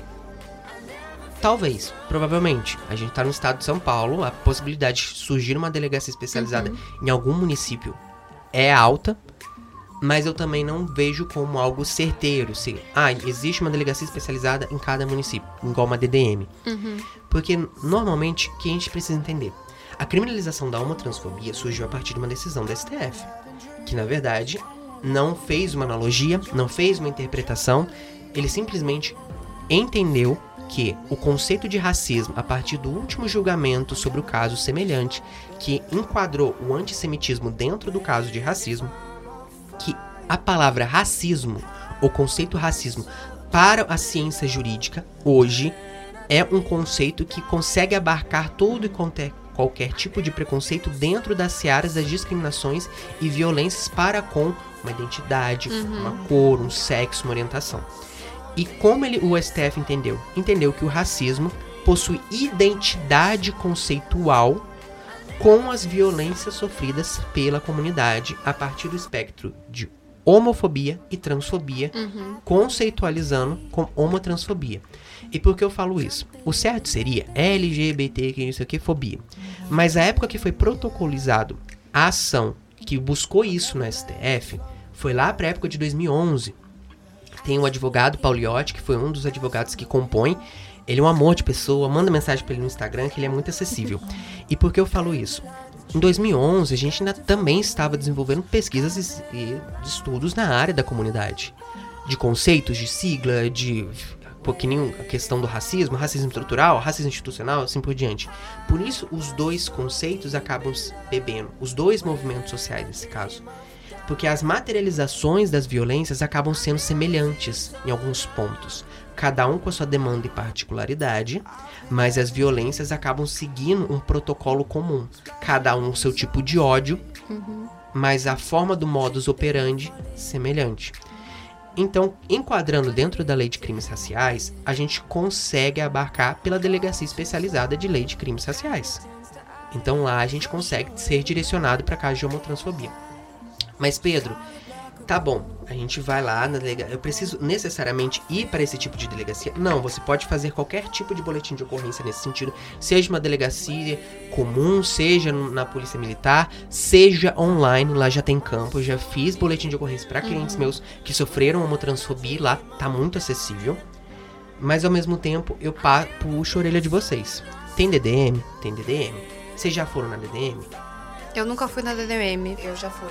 Talvez, provavelmente. A gente tá no estado de São Paulo, a possibilidade de surgir uma delegacia especializada em algum município é alta, mas eu também não vejo como algo certeiro, se, ah, existe uma delegacia especializada em cada município, igual uma DDM. Porque normalmente o que a gente precisa entender? A criminalização da homotransfobia surgiu a partir de uma decisão da STF, que na verdade não fez uma analogia, não fez uma interpretação, ele simplesmente entendeu que o conceito de racismo, a partir do último julgamento sobre o caso semelhante, que enquadrou o antissemitismo dentro do caso de racismo, que a palavra racismo, o conceito racismo, para a ciência jurídica, hoje, é um conceito que consegue abarcar todo e qualquer, tipo de preconceito dentro das searas das discriminações e violências para com uma identidade, uma cor, um sexo, uma orientação. E como ele, o STF entendeu? Entendeu que o racismo possui identidade conceitual com as violências sofridas pela comunidade a partir do espectro de homofobia e transfobia, conceitualizando com homotransfobia. E por que eu falo isso? O certo seria LGBT, que isso aqui, fobia. Mas a época que foi protocolizado a ação que buscou isso no STF foi lá para a época de 2011. Tem o advogado Pauliotti, que foi um dos advogados que compõe. Ele é um amor de pessoa, manda mensagem pra ele no Instagram, que ele é muito acessível. E por que eu falo isso? Em 2011, a gente ainda também estava desenvolvendo pesquisas e estudos na área da comunidade. De conceitos, de sigla, de nem a questão do racismo, racismo estrutural, racismo institucional, assim por diante. Por isso, os dois conceitos acabam bebendo, os dois movimentos sociais nesse caso. Porque as materializações das violências acabam sendo semelhantes em alguns pontos, cada um com a sua demanda e particularidade, mas as violências acabam seguindo um protocolo comum, cada um o seu tipo de ódio, mas a forma do modus operandi semelhante. Então, enquadrando dentro da lei de crimes raciais, a gente consegue abarcar pela delegacia especializada de lei de crimes raciais. Então lá a gente consegue ser direcionado para casos de homotransfobia. Mas Pedro, tá bom, a gente vai lá na delegacia. Eu preciso necessariamente ir para esse tipo de delegacia? Não, você pode fazer qualquer tipo de boletim de ocorrência nesse sentido, seja uma delegacia comum, seja na polícia militar, seja online, lá já tem campo, eu já fiz boletim de ocorrência para clientes meus que sofreram homotransfobia, lá tá muito acessível. mas ao mesmo tempo eu puxo a orelha de vocês. Tem DDM? Tem DDM. Vocês já foram na DDM? Eu nunca fui na DDM. Eu já fui,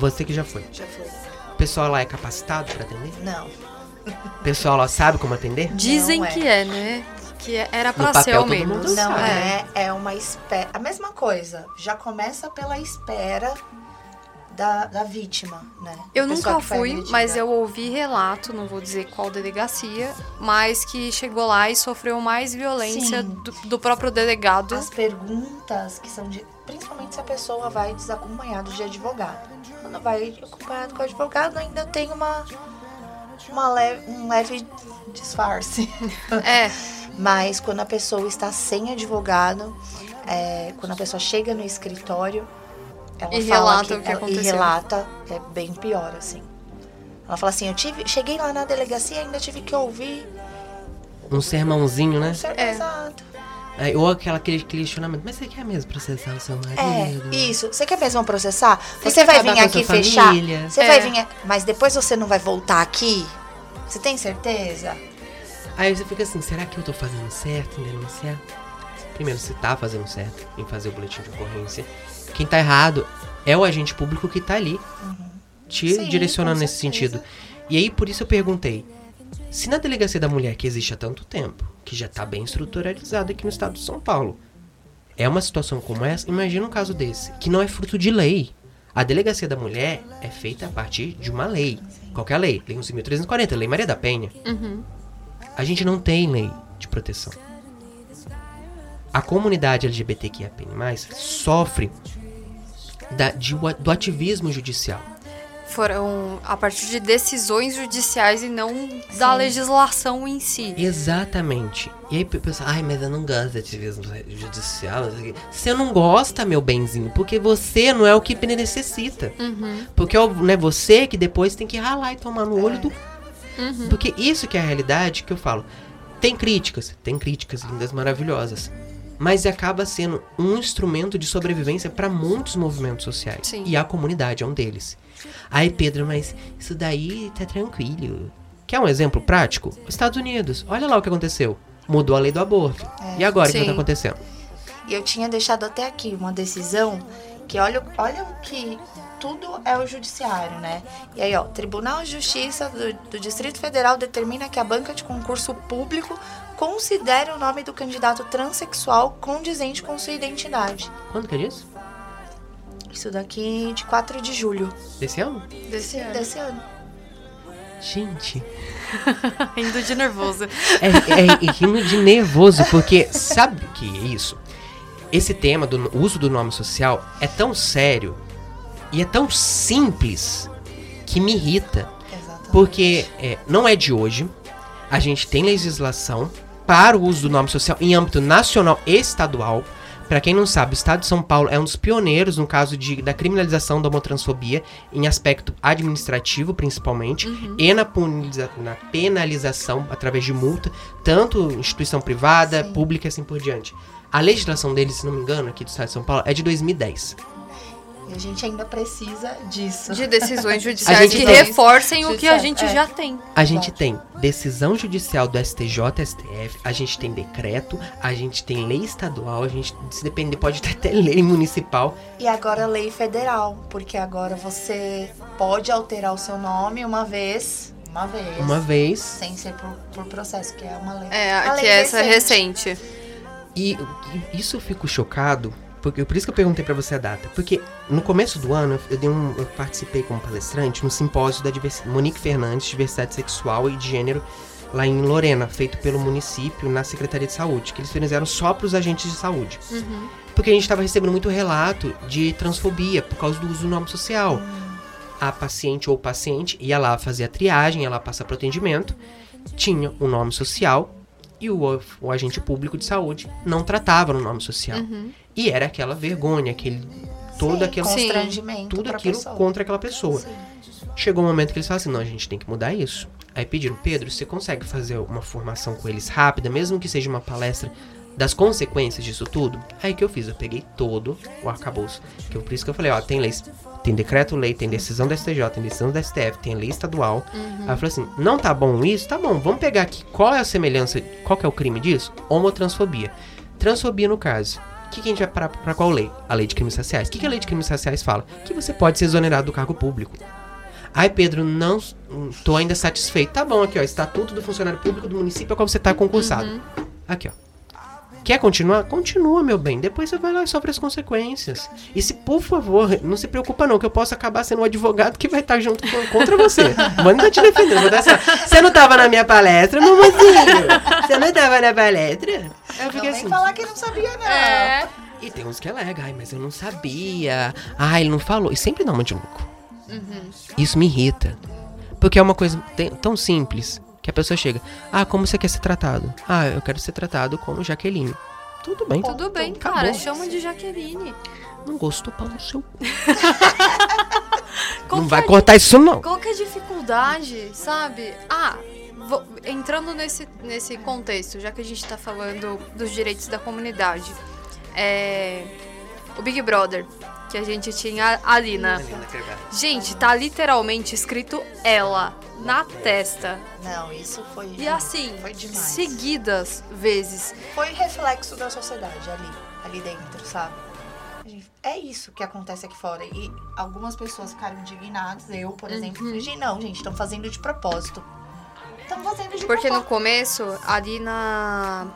Você que já foi. já fui. O pessoal lá é capacitado pra atender? Não, O pessoal lá sabe como atender? Dizem é. que é, né? Que é- era pra papel ser ao todo menos. mundo não sabe. é. É uma espera. A mesma coisa. Já começa pela espera da, da vítima, né? Eu nunca foi fui, mas eu ouvi relato, não vou dizer qual delegacia, mas que chegou lá e sofreu mais violência do, do próprio delegado. As perguntas que são de. Principalmente se a pessoa vai desacompanhado de advogado. Quando vai acompanhado com advogado, ainda tem uma. uma leve, um leve disfarce. É, Mas quando a pessoa está sem advogado, é, quando a pessoa chega no escritório, ela E fala relata o que aconteceu. E relata, é bem pior, assim. Ela fala assim, eu tive, cheguei lá na delegacia e ainda tive que ouvir Um sermãozinho, né? um ser É. pesado. Aí, Ou aquela, aquele questionamento. Mas você quer mesmo processar o seu marido? É, isso. Você quer mesmo processar? Você Você, vai vir aqui fechar? família? Você É. vai vir. Mas depois você não vai voltar aqui? Você tem certeza? Aí você fica assim, será que eu tô fazendo certo em denunciar? Primeiro, você tá fazendo certo em fazer o boletim de ocorrência. Quem tá errado é o agente público que tá ali te Sim, direcionando nesse sentido. E aí, por isso eu perguntei, se na delegacia da mulher, que existe há tanto tempo, que já tá bem estruturalizada aqui no estado de São Paulo, é uma situação como essa, imagina um caso desse, que não é fruto de lei. A delegacia da mulher é feita a partir de uma lei. Qualquer lei. Lei 11.340, Lei Maria da Penha. A gente não tem lei de proteção. A comunidade LGBTQIA+, sofre da- de- do ativismo judicial. Foram a partir de decisões judiciais e não da legislação em si. Exatamente. E aí pessoal, ai, mas eu não gosto de ativismo judicial. não sei o quê." Você não gosta, meu benzinho, porque você não é o que necessita. Porque é o- não é você que depois tem que ralar e tomar no olho do. Porque isso que é a realidade que eu falo. Tem críticas, tem críticas lindas, maravilhosas. Mas acaba sendo um instrumento de sobrevivência para muitos movimentos sociais. Sim. E a comunidade é um deles. Aí, Pedro, mas isso daí tá tranquilo. Quer um exemplo prático? Estados Unidos. Olha lá o que aconteceu. Mudou a lei do aborto. E agora o que tá acontecendo? E eu tinha deixado até aqui uma decisão que olha, olha o que tudo é o judiciário, né? E aí, ó, Tribunal de Justiça do, do Distrito Federal determina que a banca de concurso público considere o nome do candidato transexual condizente com sua identidade. Quando que é isso? Isso daqui de 4 de julho Desse ano? Desse ano. desse ano. Gente. Rindo de nervoso. É, é, é rindo de nervoso, porque sabe o que é isso? Esse tema do uso do nome social é tão sério e é tão simples que me irrita. Exatamente. Porque é, não é de hoje. A gente tem legislação para o uso do nome social em âmbito nacional e estadual. Para quem não sabe, o Estado de São Paulo é um dos pioneiros no caso de, da criminalização da homotransfobia, em aspecto administrativo, principalmente, e na, puniliza- na penalização através de multa, tanto instituição privada, Sim. pública e assim por diante. A legislação deles, se não me engano, aqui do Estado de São Paulo, é de 2010. E a gente ainda precisa disso. De decisões A judiciais gente que reforcem o que a gente é. já tem. A gente Exato. tem decisão judicial do STJ, STF, a gente tem decreto, a gente tem lei estadual, a gente, se depender, pode ter até lei municipal. E agora lei federal, porque agora você pode alterar o seu nome uma vez, uma vez, Uma vez. sem ser por, por processo, que é uma lei. É, a que lei essa é recente. E, e isso eu fico chocado, porque por isso que eu perguntei pra você a data. Porque no começo do ano eu, dei um, eu participei como palestrante no simpósio da Monique Fernandes, Diversidade Sexual e de Gênero, lá em Lorena, feito pelo município na Secretaria de Saúde, que eles fizeram só pros agentes de saúde. Porque a gente estava recebendo muito relato de transfobia por causa do uso do nome social. A paciente ou paciente ia lá fazer a triagem, ia lá passar pro atendimento, tinha o nome social e o, o agente público de saúde não tratava no nome social. E era aquela vergonha, aquele todo Sim, aquele constrangimento tudo aquilo pessoa. contra aquela pessoa. Sim. Chegou um momento que eles falaram assim: não, a gente tem que mudar isso. Aí pediram, Pedro, você consegue fazer uma formação com eles rápida, mesmo que seja uma palestra das consequências disso tudo, aí que eu fiz, eu peguei todo o arcabouço. Que eu, por isso que eu falei, ó, tem leis, tem decreto-lei, tem decisão da STJ, tem decisão da STF, tem lei estadual. Aí eu falei assim, não tá bom isso? Tá bom, vamos pegar aqui qual é a semelhança, qual que é o crime disso? Homotransfobia. Transfobia no caso. O que, que a gente vai parar pra qual lei? A lei de crimes raciais. O que, que a lei de crimes raciais fala? Que você pode ser exonerado do cargo público. Ai, Pedro, não hum, tô ainda satisfeito. Tá bom, aqui, ó. Estatuto do funcionário público do município ao qual você tá concursado. Aqui, ó. Quer continuar? Continua, meu bem. Depois você vai lá e sofre as consequências. E se, por favor, não se preocupa não, que eu posso acabar sendo o advogado que vai estar junto com, contra você. Manda te defender. Vou dar essa... Você não tava na minha palestra, meu mozinho? Você não tava na palestra? Eu Não fiquei nem assim. falar que não sabia, não. É. E tem uns que alegam, ai, mas eu não sabia. Ai, ele não falou. E sempre dá uma de louco. Isso me irrita. Porque é uma coisa tão simples que a pessoa chega. Ah, como você quer ser tratado? Ah, eu quero ser tratado como Jaqueline. Tudo bem. Tudo bem, Acabou. cara. Chama de Jaqueline. Não gostou, pau no seu. cu. Qual Não que vai é a cortar isso, não. Qual que é a dificuldade, sabe? Ah, entrando nesse, nesse contexto, já que a gente tá falando dos direitos da comunidade, é, o Big Brother, que a gente tinha a Alina. Gente, tá literalmente escrito ela na testa. Não, isso foi. E assim, Foi demais. seguidas vezes. Foi reflexo da sociedade ali, ali dentro, sabe? É isso que acontece aqui fora. E algumas pessoas ficaram indignadas. Eu, por exemplo, Uhum. falei, não, gente, estão fazendo de propósito. Estão fazendo de Porque no propósito. começo, a Alina,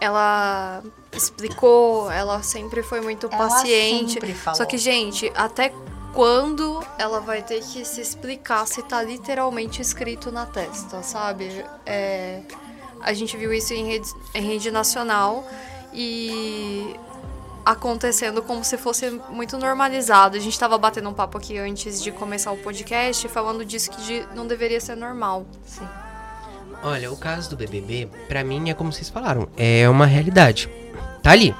ela explicou, ela sempre foi muito Ela paciente. sempre falou. Só que, gente, até quando ela vai ter que se explicar se tá literalmente escrito na testa, sabe? É, a gente viu isso em rede, em rede nacional e acontecendo como se fosse muito normalizado. A gente tava batendo um papo aqui antes de começar o podcast falando disso que de- não deveria ser normal. Sim. Olha, o caso do BBB, pra mim, é como vocês falaram, é uma realidade. Tá ali.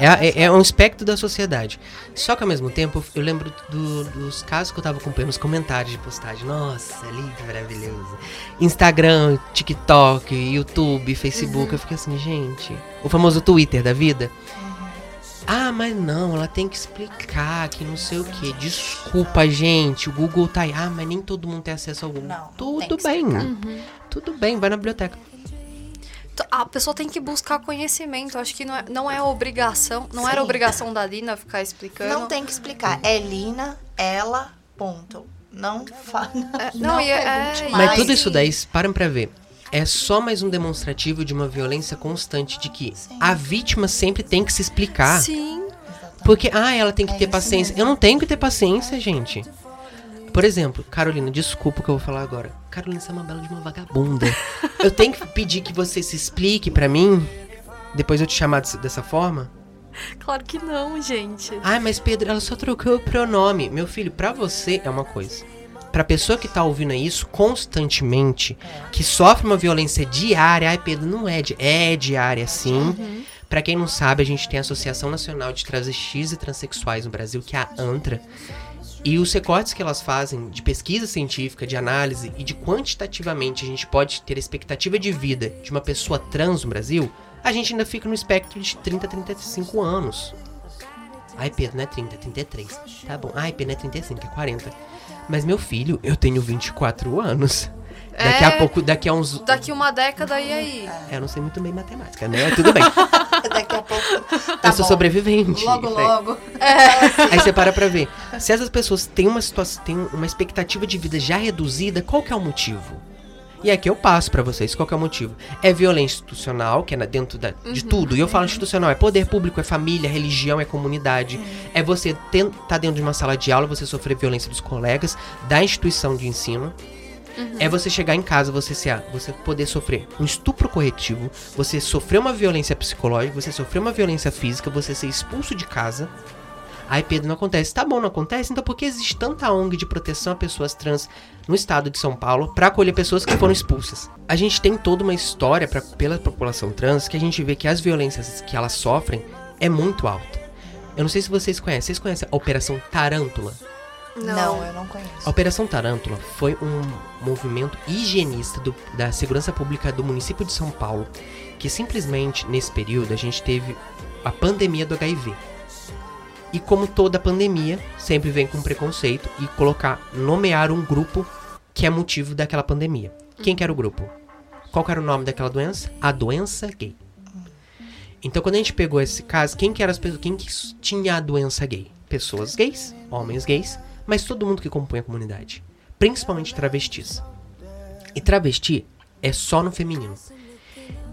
É, é, é um aspecto da sociedade. Só que ao mesmo tempo, eu lembro do- dos casos que eu tava acompanhando, os comentários de postagem. Nossa, lindo, maravilhoso. Instagram, TikTok, YouTube, Facebook. Eu fiquei assim, gente. O famoso Twitter da vida. Ah, mas não, ela tem que explicar que não sei o que. Desculpa, gente. O Google tá aí. Ah, mas nem todo mundo tem acesso ao Google. Não, Tudo bem. Uhum. Tudo bem, vai na biblioteca. A pessoa tem que buscar conhecimento. Acho que não é, não é obrigação. Não era Sim. obrigação da Lina ficar explicando. Não tem que explicar. É Lina, ela, ponto. Não fala. É, não, e é- é- Mas tudo isso daí, parem pra ver. É só mais um demonstrativo de uma violência constante de que Sim. a vítima sempre tem que se explicar. Sim. Porque, ah, ela tem que É ter paciência. mesmo. Eu não tenho que ter paciência, gente. Por exemplo, Carolina, desculpa o que eu vou falar agora. Carolina, você é uma bela de uma vagabunda. eu tenho que pedir que você se explique pra mim, depois eu te chamar dessa forma? Claro que não, gente. Ai, mas Pedro, ela só trocou o pronome. Meu filho, pra você é uma coisa. Pra pessoa que tá ouvindo isso constantemente, que sofre uma violência diária, ai, Pedro, não é, di é diária sim. Pra quem não sabe, a gente tem a Associação Nacional de Travestis e Transsexuais no Brasil, que é a ANTRA. E os recortes que elas fazem de pesquisa científica, de análise e de quantitativamente a gente pode ter a expectativa de vida de uma pessoa trans no Brasil, a gente ainda fica no espectro de 30 a 35 anos. Ai, Pedro, não é 30, é 33. Tá bom. Ai, Pedro, não é 35, é 40. Mas, meu filho, eu tenho 24 anos. Daqui a É. pouco, daqui a uns. Daqui uma década e aí? É, eu não sei muito bem matemática, né? Tudo bem. Daqui a pouco. Tá eu sou bom. sobrevivente. Logo, Daí- logo. Aí você para pra ver. Se essas pessoas têm uma situação, têm uma expectativa de vida já reduzida, qual que é o motivo? E aqui eu passo pra vocês qual que é o motivo. É violência institucional, que é dentro da- de tudo. E eu falo institucional, é poder público, é família, religião, é comunidade. É você estar dentro de uma sala de aula, você sofrer violência dos colegas, da instituição de ensino. É você chegar em casa, você se, você poder sofrer um estupro corretivo, você sofrer uma violência psicológica, você sofrer uma violência física, você ser expulso de casa. Ai, Pedro, não acontece. Tá bom, não acontece? Então por que existe tanta ONG de proteção a pessoas trans no estado de São Paulo pra acolher pessoas que foram expulsas? A gente tem toda uma história pra, pela população trans que a gente vê que as violências que elas sofrem é muito alta. Eu não sei se vocês conhecem. Vocês conhecem a Operação Tarântula? Não, eu não conheço. A Operação Tarântula foi um movimento higienista do- da segurança pública do município de São Paulo, que simplesmente nesse período a gente teve a pandemia do HIV. E como toda pandemia, sempre vem com preconceito e colocar, nomear um grupo que é motivo daquela pandemia. Quem que era o grupo? Qual que era o nome daquela doença? A doença gay. Então, quando a gente pegou esse caso, quem que era as pessoas, quem que tinha a doença gay? Pessoas gays, homens gays, mas todo mundo que compõe a comunidade, principalmente travestis. E travesti é só no feminino.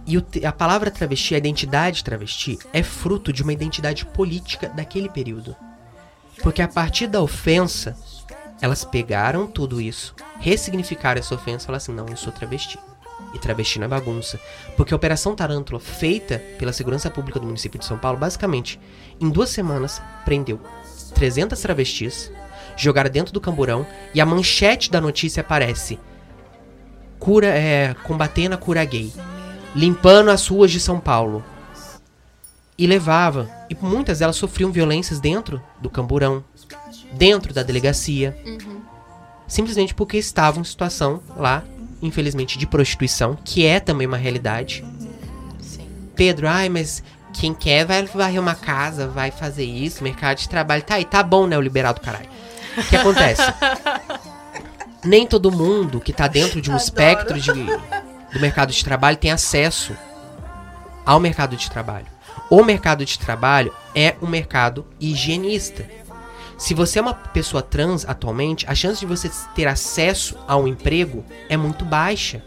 E a palavra travesti, a identidade travesti, é fruto de uma identidade política daquele período. Porque a partir da ofensa, elas pegaram tudo isso, ressignificaram essa ofensa e falaram assim: não, eu sou travesti. E travesti não é bagunça. Porque a Operação Tarântula, feita pela Segurança Pública do município de São Paulo, basicamente, em duas semanas, prendeu 300 travestis, jogaram dentro do camburão e a manchete da notícia aparece: cura, é, combatendo a cura gay, limpando as ruas de São Paulo. E levava. E muitas delas sofriam violências dentro do camburão, dentro da delegacia. Simplesmente porque estavam em situação lá, infelizmente, de prostituição, que é também uma realidade. Sim. Pedro, ai, mas quem quer vai varrer uma casa, vai fazer isso, mercado de trabalho. Tá aí, tá bom, né, o liberado caralho. O que acontece? Nem todo mundo que tá dentro de um Adoro. espectro de, do mercado de trabalho tem acesso ao mercado de trabalho. O mercado de trabalho é um mercado higienista. Se você é uma pessoa trans atualmente, a chance de você ter acesso a um emprego é muito baixa.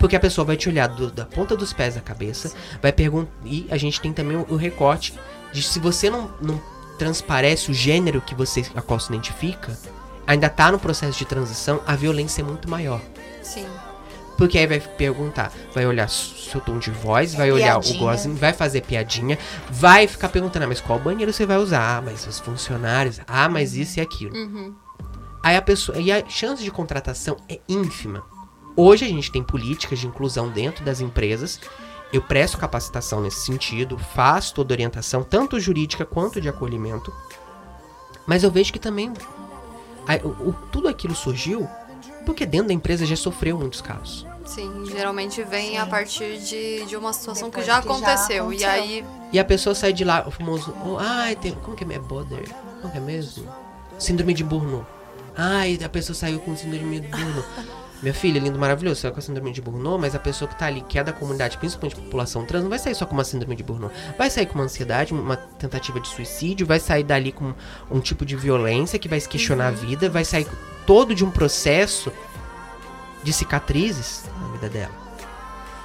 Porque a pessoa vai te olhar do- da ponta dos pés à cabeça, vai perguntar. E a gente tem também o, o recorte de se você não, não transparece o gênero que você a qual se identifica, ainda tá no processo de transição, a violência é muito maior. Sim. Porque aí vai perguntar, vai olhar seu tom de voz, vai olhar o Piadinha. gozinho, vai fazer piadinha, vai ficar perguntando, ah, mas qual banheiro você vai usar? Ah, mas os funcionários, ah, mas isso e aquilo. Uhum. Aí a pessoa. E a chance de contratação é ínfima. Hoje a gente tem políticas de inclusão dentro das empresas. Eu presto capacitação nesse sentido, faço toda orientação, tanto jurídica quanto de acolhimento. Mas eu vejo que também a- o- o- tudo aquilo surgiu porque dentro da empresa já sofreu muitos casos. Sim, geralmente vem Sim. a partir de, de uma situação Depois que já que já aconteceu. E aconteceu. aí, E a pessoa sai de lá, o famoso. Oh, ai, tem. Como que é? É Boder? Como que é mesmo? Síndrome de Burnout. Ai, a pessoa saiu com síndrome de Burnout. Minha filha, lindo, maravilhoso, saiu com a síndrome de Burnout, mas a pessoa que tá ali, que é da comunidade, principalmente população trans, não vai sair só com uma síndrome de Burnout. Vai sair com uma ansiedade, uma tentativa de suicídio, vai sair dali com um tipo de violência que vai se questionar a vida, vai sair todo de um processo de cicatrizes na vida dela.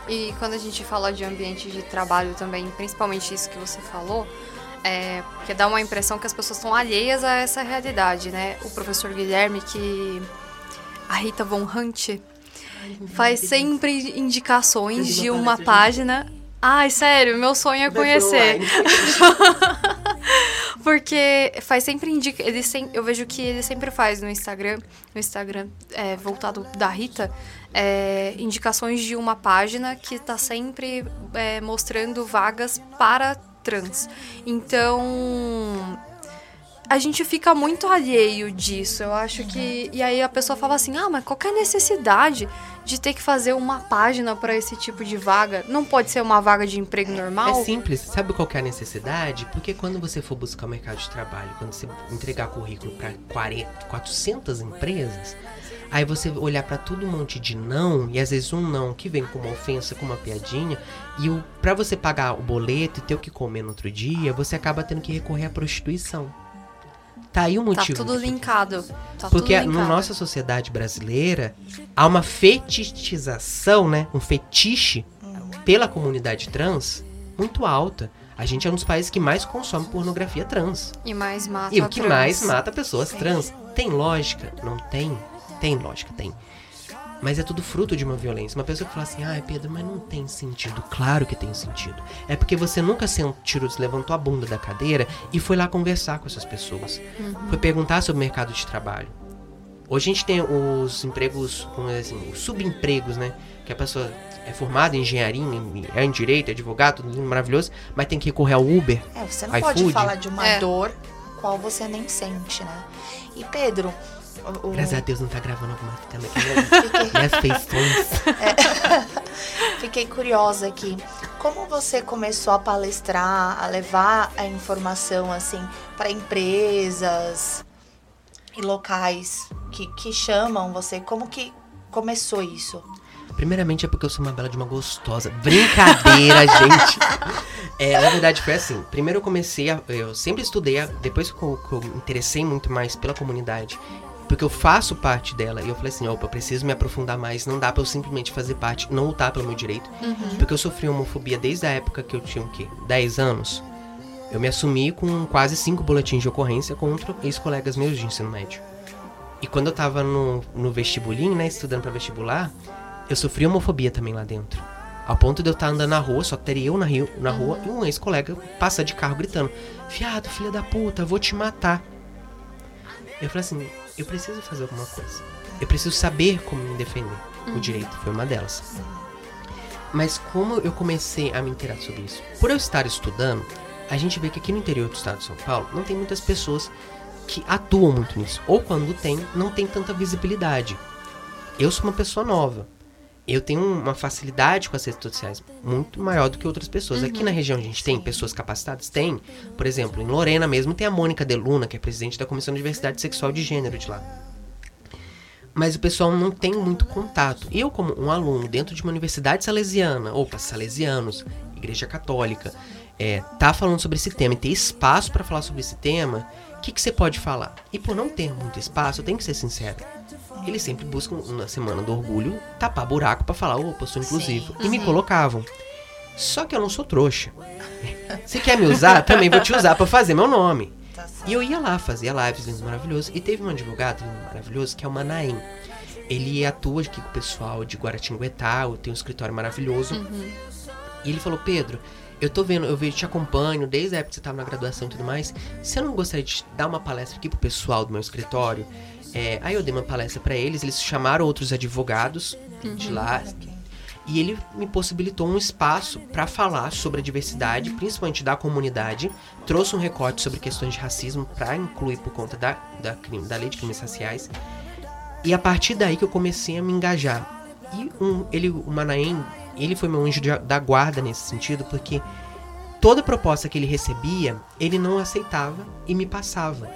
E quando a gente fala de ambiente de trabalho também, principalmente isso que você falou, é, porque dá uma impressão que as pessoas estão alheias a essa realidade, né? O professor Guilherme, que a Rita Von Hunt faz sempre indicações de uma página. Ai, sério, meu sonho é conhecer. Porque faz sempre indica, ele sem, eu vejo que ele sempre faz no Instagram, no Instagram é, voltado da Rita, é, indicações de uma página que tá sempre é, mostrando vagas para trans. Então a gente fica muito alheio disso. Eu acho que. E aí a pessoa fala assim: ah, mas qual é a necessidade de ter que fazer uma página para esse tipo de vaga? Não pode ser uma vaga de emprego normal? É simples, sabe qual que é a necessidade? Porque quando você for buscar o mercado de trabalho, quando você entregar currículo para 40, 400 empresas, aí você olhar para todo um monte de não, e às vezes um não que vem com uma ofensa, com uma piadinha, e o, pra você pagar o boleto e ter o que comer no outro dia, você acaba tendo que recorrer à prostituição. Tá aí o Tá motivo. tudo disso. linkado. Tá Porque tudo na linkado. nossa sociedade brasileira há uma fetichização, né? Um fetiche pela comunidade trans muito alta. A gente é um dos países que mais consome pornografia trans. E mais mata E o que trans. mais mata pessoas trans. Tem lógica? Não tem? Tem lógica, tem. Mas é tudo fruto de uma violência. Uma pessoa que fala assim, ai Pedro, mas não tem sentido. Claro que tem sentido. É porque você nunca sentiu, levantou a bunda da cadeira e foi lá conversar com essas pessoas. Foi perguntar sobre o mercado de trabalho. Hoje a gente tem os empregos, como é assim, os subempregos, né? Que a pessoa é formada em engenharia, em- é em direito, é advogado, tudo lindo, maravilhoso, mas tem que recorrer ao Uber. É, você não iFood? pode falar de uma É. dor qual você nem sente, né? E Pedro, o- o- Graças a Deus não tá gravando alguma câmera aqui. fiquei, Minhas feições. fiquei curiosa aqui. Como você começou a palestrar, a levar a informação assim para empresas e locais que, que chamam você? Como que começou isso? Primeiramente é porque eu sou uma bela de uma gostosa. Brincadeira, gente. É, na verdade foi assim. Primeiro eu comecei a. Eu sempre estudei, a- depois que eu, que eu me interessei muito mais pela comunidade, porque eu faço parte dela, e eu falei assim: opa, eu preciso me aprofundar mais. Não dá pra eu simplesmente fazer parte, não lutar pelo meu direito. Porque eu sofri homofobia desde a época que eu tinha o quê? 10 anos. Eu me assumi com quase cinco boletins de ocorrência contra ex-colegas meus de ensino médio. E quando eu tava no, no vestibulinho, né, estudando pra vestibular, eu sofri homofobia também lá dentro. Ao ponto de eu estar andando na rua, só teria eu na, rio, na rua e um ex-colega passar de carro gritando: Fiado, filha da puta, vou te matar. Eu falei assim: eu preciso fazer alguma coisa. Eu preciso saber como me defender. O direito foi uma delas. Mas como eu comecei a me inteirar sobre isso? Por eu estar estudando, a gente vê que aqui no interior do estado de São Paulo não tem muitas pessoas que atuam muito nisso. Ou quando tem, não tem tanta visibilidade. Eu sou uma pessoa nova. Eu tenho uma facilidade com as redes sociais muito maior do que outras pessoas. Aqui na região a gente tem pessoas capacitadas? Tem. Por exemplo, em Lorena mesmo tem a Mônica Deluna, que é presidente da Comissão de Diversidade Sexual e de Gênero de lá. Mas o pessoal não tem muito contato. Eu, como um aluno dentro de uma universidade salesiana, opa, salesianos, igreja católica, é, tá falando sobre esse tema e ter espaço para falar sobre esse tema, o que, que você pode falar? E por não ter muito espaço, eu tenho que ser sincero. Eles sempre buscam, na Semana do Orgulho, tapar buraco para falar, opa, eu sou inclusivo. E me colocavam. Só que eu não sou trouxa. Você quer me usar? Também vou te usar para fazer meu nome. Tá. E eu ia lá, fazia lives lindo, maravilhoso. E teve um advogado lindo, maravilhoso, que é o Manaim. Ele atua aqui com o pessoal de Guaratinguetá, tem um escritório maravilhoso. E ele falou, Pedro, eu tô vendo, eu vejo, te acompanho desde a época que você tava na graduação e tudo mais. Você não gostaria de dar uma palestra aqui pro pessoal do meu escritório? É, aí eu dei uma palestra pra eles, eles chamaram outros advogados de lá. E ele me possibilitou um espaço para falar sobre a diversidade, principalmente da comunidade. Trouxe um recorte sobre questões de racismo para incluir por conta da, da, crime- da lei de crimes raciais. E a partir daí que eu comecei a me engajar. E um, ele, o Manaém, ele foi meu anjo da guarda nesse sentido, porque toda proposta que ele recebia, ele não aceitava e me passava.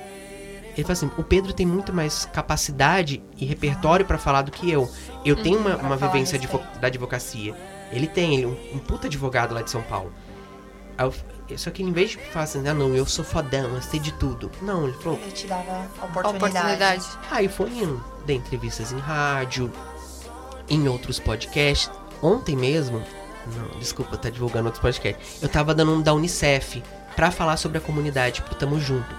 Ele falou assim: o Pedro tem muito mais capacidade e repertório pra falar do que eu. Eu tenho uma, uma Pra falar a vivência advo- da advocacia. Ele tem, ele é um, um puta advogado lá de São Paulo. Eu- só que em vez de falar assim, ah não, eu sou fodão, eu sei de tudo. Não, ele falou, Ele te dava A oportunidade. oportunidade. Aí foi indo. Dei entrevistas em rádio, em outros podcasts. Ontem mesmo, não, desculpa, tá divulgando outros podcasts. Eu tava dando um da Unicef pra falar sobre a comunidade, pro Tamo Junto.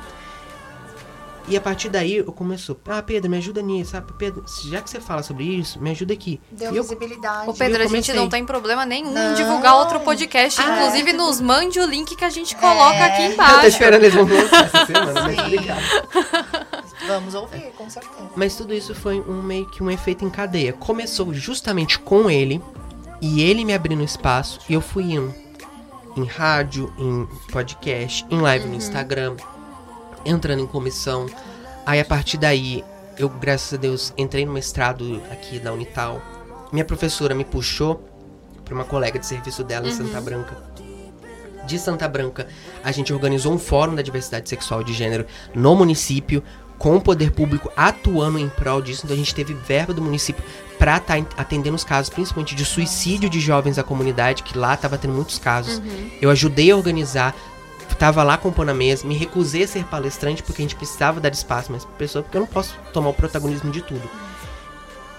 E a partir daí eu começou, ah, Pedro, me ajuda nisso, sabe? Pedro, já que você fala sobre isso, me ajuda aqui. Deu E eu, visibilidade. Ô, Pedro, a gente não tem problema nenhum Não. em divulgar outro podcast. Ah, Inclusive, nos mande o link que a gente coloca É. aqui eu tô embaixo. esperando eles vão lançar essa semana, mas Sim. obrigado. Vamos ouvir, com certeza. Mas tudo isso foi um meio que um efeito em cadeia. Começou justamente com ele, e ele me abrindo espaço, e eu fui indo. Em rádio, em podcast, em live no Instagram, entrando em comissão. Aí a partir daí, eu, graças a Deus, entrei no mestrado aqui da Unital. Minha professora me puxou para uma colega de serviço dela em Santa Branca. De Santa Branca, a gente organizou um fórum da diversidade sexual de gênero no município, com o poder público atuando em prol disso. Então a gente teve verba do município para estar atendendo os casos, principalmente de suicídio de jovens da comunidade, que lá tava tendo muitos casos. Eu ajudei a organizar, tava lá compondo a mesa, me recusei a ser palestrante porque a gente precisava dar espaço mais pra pessoa, porque eu não posso tomar o protagonismo de tudo.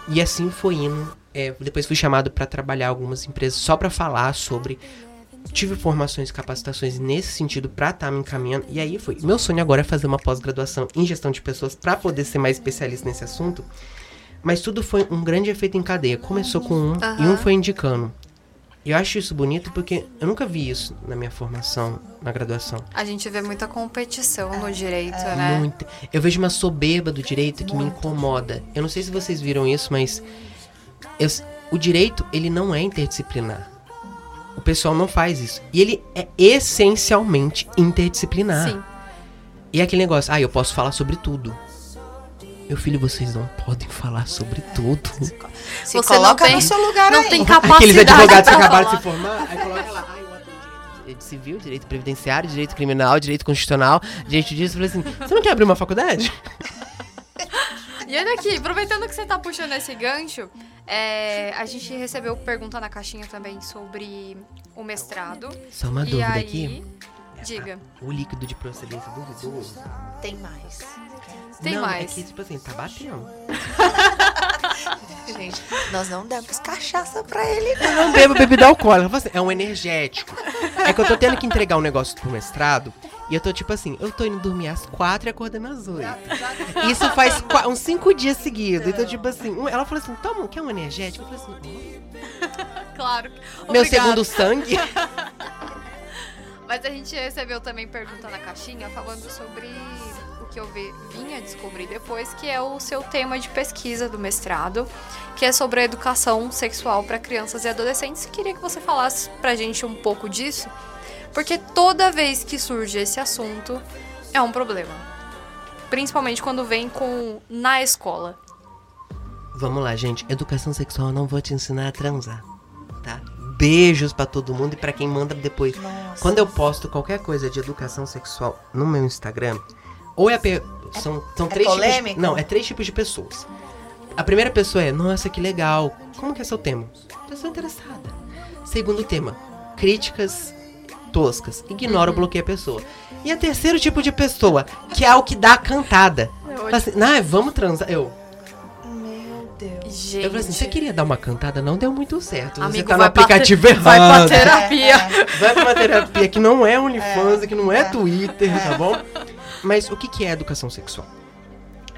E assim foi indo. É, depois fui chamado para trabalhar em algumas empresas só para falar sobre. Tive formações e capacitações nesse sentido pra estar me encaminhando. E aí foi. Meu sonho agora é fazer uma pós-graduação em gestão de pessoas pra poder ser mais especialista nesse assunto. Mas tudo foi um grande efeito em cadeia. Começou com um e Aham. um foi indicando. E eu acho isso bonito porque eu nunca vi isso na minha formação, na graduação. A gente vê muita competição no direito, né? Muito. Eu vejo uma soberba do direito que me incomoda. Eu não sei se vocês viram isso, mas eu- o direito, ele não é interdisciplinar. O pessoal não faz isso. E ele é essencialmente interdisciplinar. Sim. E é aquele negócio, ah, eu posso falar sobre tudo. Meu filho, vocês não podem falar sobre tudo. Se Você coloca não tem- no seu lugar não aí. tem capacidade Aqueles advogados que acabaram de se formar, aí coloca lá, ai, direito civil, direito previdenciário, direito criminal, direito constitucional, direito disso. Eu falei assim, você não quer abrir uma faculdade? E olha aqui, aproveitando que você tá puxando esse gancho, é, a gente recebeu pergunta na caixinha também sobre o mestrado. Só uma e dúvida aí, aqui. Diga. O líquido de procedência duvidoso. Tem mais. Tem não, mais. É que, tipo assim, tá batendo. Gente, nós não demos cachaça pra ele, não. Eu não bebo bebida alcoólica. Assim, É um energético. É que eu tô tendo que entregar um negócio pro mestrado. E eu tô tipo assim, eu tô indo dormir às quatro e acordando às oito. Isso faz uns cinco dias seguidos. Então, tipo assim, um- ela falou assim, toma, quer um energético? Eu falei assim, Claro. meu Obrigada. segundo sangue. Mas a gente recebeu também pergunta na caixinha falando sobre o que eu vi- vinha descobrir depois, que é o seu tema de pesquisa do mestrado, que é sobre a educação sexual para crianças e adolescentes. Queria que você falasse pra gente um pouco disso, porque toda vez que surge esse assunto é um problema. Principalmente quando vem com na escola. Vamos lá, gente. Educação sexual eu não vou te ensinar a transar, tá? Beijos pra todo mundo e pra quem manda depois. Nossa. Quando eu posto qualquer coisa de educação sexual no meu Instagram, ou é a pe- são, são é três tipos de, polêmico? Não, é três tipos de pessoas. A primeira pessoa é, nossa, que legal. Como que é seu tema? Pessoa interessada. Segundo tema, críticas toscas. Ignora ou bloqueia a pessoa. E a terceiro tipo de pessoa, que é o que dá a cantada. Assim, nah, vamos transar. Eu. Gente, eu falei assim, você queria dar uma cantada? Não deu muito certo. você Amigo, tá no aplicativo errado. vai pra terapia. É, é. Vai pra uma terapia que não é OnlyFans, que não é, é. Twitter, tá bom? Mas o que, que é educação sexual?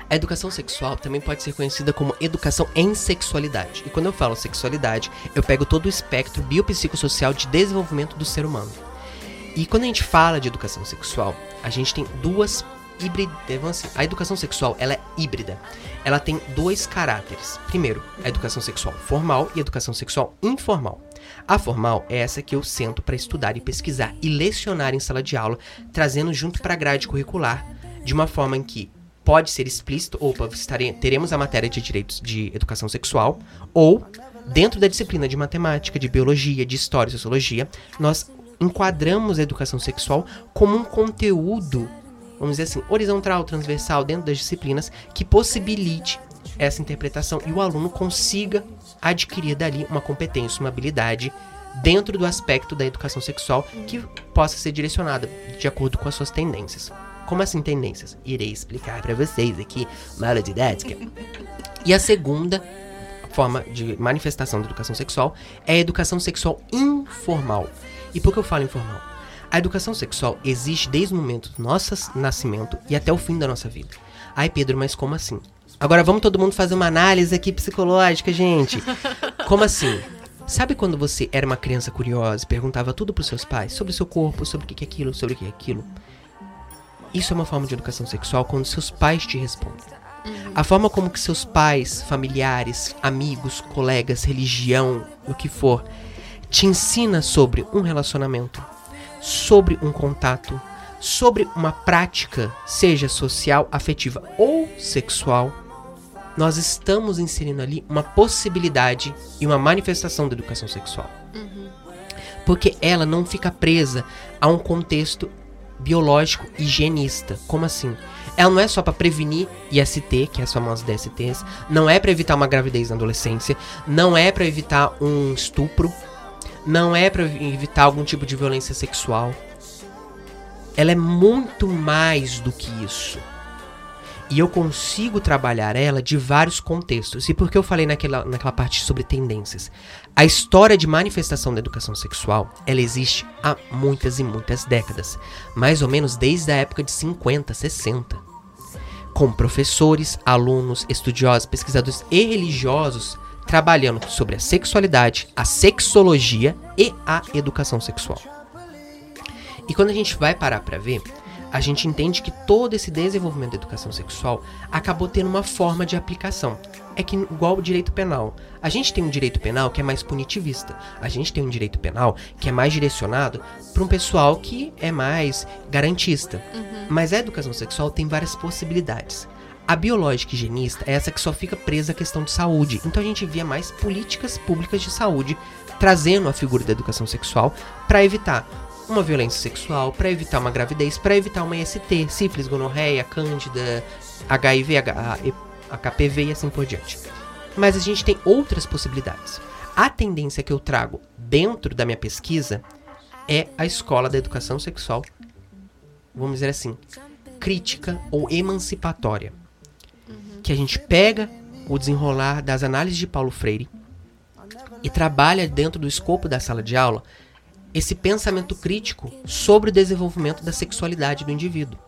A educação sexual também pode ser conhecida como educação em sexualidade. E quando eu falo sexualidade, eu pego todo o espectro biopsicossocial de desenvolvimento do ser humano. E quando a gente fala de educação sexual, a gente tem duas híbridas. Assim, a educação sexual ela é híbrida. Ela tem dois caráteres. Primeiro, a educação sexual formal e a educação sexual informal. A formal é essa que eu sento para estudar e pesquisar e lecionar em sala de aula, trazendo junto para a grade curricular, de uma forma em que pode ser explícito, estare- teremos a matéria de direitos de educação sexual, ou dentro da disciplina de matemática, de biologia, de história e sociologia, nós enquadramos a educação sexual como um conteúdo, vamos dizer assim, horizontal, transversal, dentro das disciplinas, que possibilite essa interpretação e o aluno consiga adquirir dali uma competência, uma habilidade dentro do aspecto da educação sexual que possa ser direcionada de acordo com as suas tendências. Como assim tendências? Irei explicar para vocês aqui, uma aula didática. E a segunda forma de manifestação da educação sexual é a educação sexual informal. E por que eu falo informal? A educação sexual existe desde o momento do nosso nascimento e até o fim da nossa vida. Ai, Pedro, mas como assim? Agora vamos todo mundo fazer uma análise aqui psicológica, gente. Como assim? Sabe quando você era uma criança curiosa e perguntava tudo pros seus pais sobre o seu corpo, sobre o que é aquilo, sobre o que é aquilo? Isso é uma forma de educação sexual quando seus pais te respondem. A forma como que seus pais, familiares, amigos, colegas, religião, o que for, te ensina sobre um relacionamento, sobre um contato, sobre uma prática, seja social, afetiva ou sexual, nós estamos inserindo ali uma possibilidade e uma manifestação da educação sexual. Porque ela não fica presa a um contexto biológico higienista. Como assim? Ela não é só para prevenir IST, que é as famosas DSTs, não é para evitar uma gravidez na adolescência, não é para evitar um estupro, não é para evitar algum tipo de violência sexual. Ela é muito mais do que isso. E eu consigo trabalhar ela de vários contextos. E por que eu falei naquela, naquela parte sobre tendências? A história de manifestação da educação sexual, ela existe há muitas e muitas décadas. Mais ou menos desde a época de 50, 60. Com professores, alunos, estudiosos, pesquisadores e religiosos trabalhando sobre a sexualidade, a sexologia e a educação sexual. E quando a gente vai parar pra ver, a gente entende que todo esse desenvolvimento da educação sexual acabou tendo uma forma de aplicação. É que igual o direito penal. A gente tem um direito penal que é mais punitivista. A gente tem um direito penal que é mais direcionado para um pessoal que é mais garantista. Mas a educação sexual tem várias possibilidades. A biológica higienista é essa que só fica presa à questão de saúde. Então a gente via mais políticas públicas de saúde trazendo a figura da educação sexual para evitar uma violência sexual, para evitar uma gravidez, para evitar uma IST, sífilis, gonorreia, cândida, HIV, HPV e assim por diante. Mas a gente tem outras possibilidades. A tendência que eu trago dentro da minha pesquisa é a escola da educação sexual, vamos dizer assim, crítica ou emancipatória. Que a gente pega o desenrolar das análises de Paulo Freire e trabalha dentro do escopo da sala de aula esse pensamento crítico sobre o desenvolvimento da sexualidade do indivíduo.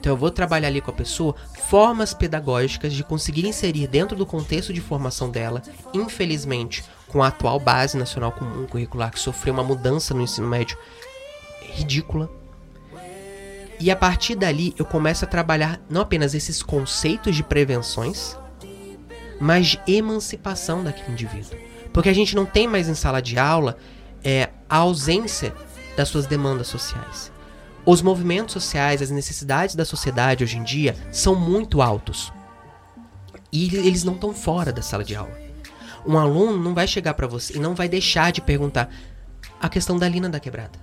Então eu vou trabalhar ali com a pessoa formas pedagógicas de conseguir inserir dentro do contexto de formação dela, infelizmente, com a atual base nacional comum curricular que sofreu uma mudança no ensino médio ridícula. E a partir dali eu começo a trabalhar não apenas esses conceitos de prevenções, mas de emancipação daquele indivíduo. Porque a gente não tem mais em sala de aula é, a ausência das suas demandas sociais. Os movimentos sociais, as necessidades da sociedade hoje em dia são muito altos. E eles não estão fora da sala de aula. Um aluno não vai chegar para você e não vai deixar de perguntar a questão da Lina da quebrada.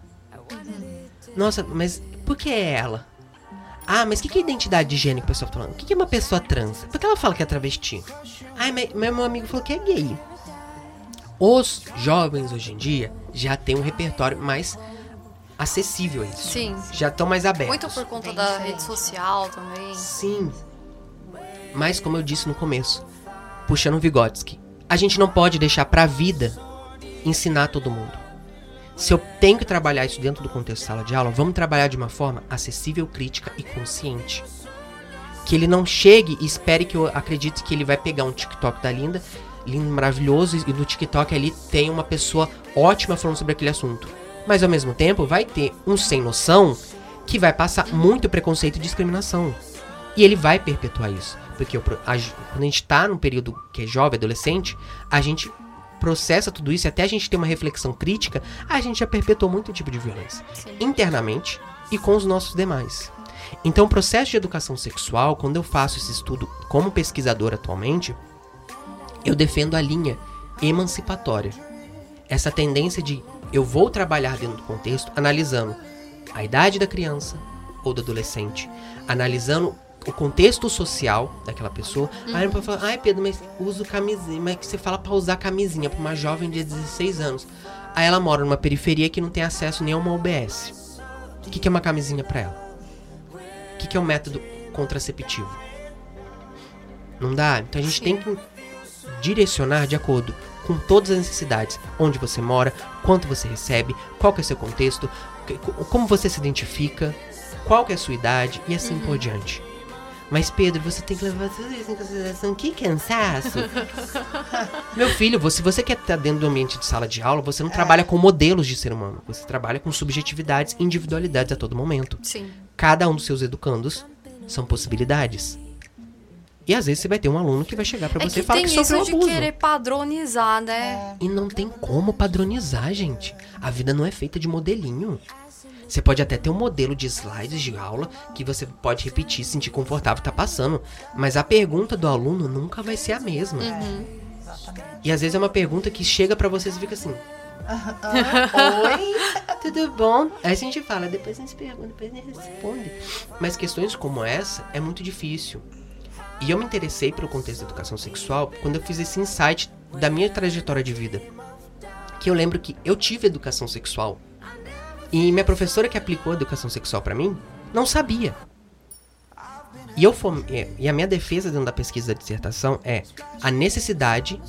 Nossa, mas por que é ela? Ah, mas o que, que é identidade de gênero que o pessoal tá falando? O que, que é uma pessoa trans? Por que ela fala que é travesti? Ai, mas meu amigo falou que é gay. Os jovens hoje em dia já têm um repertório mais acessível a isso. Sim. Já estão mais abertos. Muito por conta da rede social também. Sim. Mas como eu disse no começo, puxando o Vygotsky, a gente não pode deixar pra vida ensinar todo mundo. Se eu tenho que trabalhar isso dentro do contexto de sala de aula, vamos trabalhar de uma forma acessível, crítica e consciente. Que ele não chegue e espere que eu acredite que ele vai pegar um TikTok da Linda, lindo, maravilhoso, e no TikTok ali tem uma pessoa ótima falando sobre aquele assunto. Mas ao mesmo tempo vai ter um sem noção que vai passar muito preconceito e discriminação. E ele vai perpetuar isso. Porque pro- a quando a gente tá num período que é jovem, adolescente, a gente processa tudo isso e até a gente ter uma reflexão crítica, a gente já perpetuou muito tipo de violência. Sim. Internamente e com os nossos demais. Então, o processo de educação sexual, quando eu faço esse estudo como pesquisador atualmente, eu defendo a linha emancipatória. Essa tendência de eu vou trabalhar dentro do contexto analisando a idade da criança ou do adolescente, analisando o contexto social daquela pessoa. Aí não pode falar, ai Pedro, mas uso camisinha, mas que você fala pra usar camisinha pra uma jovem de 16 anos. Aí ela mora numa periferia que não tem acesso nem a uma UBS. O que, que é uma camisinha pra ela? O que, que é um método contraceptivo? Não dá? Então a gente Sim. tem que direcionar de acordo com todas as necessidades. Onde você mora, quanto você recebe, qual que é seu contexto, como você se identifica, qual que é a sua idade e assim por diante. Mas Pedro, você tem que levar tudo isso em consideração. Que cansaço! Meu filho, você- se você quer estar dentro do ambiente de sala de aula, você não trabalha com modelos de ser humano. Você trabalha com subjetividades, individualidades a todo momento. Sim. Cada um dos seus educandos são possibilidades. E às vezes você vai ter um aluno que vai chegar pra É você e falar tem que sofreu isso de abuso. querer padronizar, né? E não tem como padronizar, gente. A vida não é feita de modelinho. Você pode até ter um modelo de slides de aula que você pode repetir, sentir confortável, tá passando. Mas a pergunta do aluno nunca vai ser a mesma. Uhum. E às vezes é uma pergunta que chega pra vocês e fica assim: Oi? tudo bom? Aí a gente fala, depois a gente pergunta, depois a gente responde. Mas questões como essa é muito difícil. E eu me interessei pelo contexto da educação sexual quando eu fiz esse insight da minha trajetória de vida. Que eu lembro que eu tive educação sexual. E minha professora que aplicou a educação sexual pra mim não sabia. E, eu é, e a minha defesa dentro da pesquisa da dissertação é a necessidade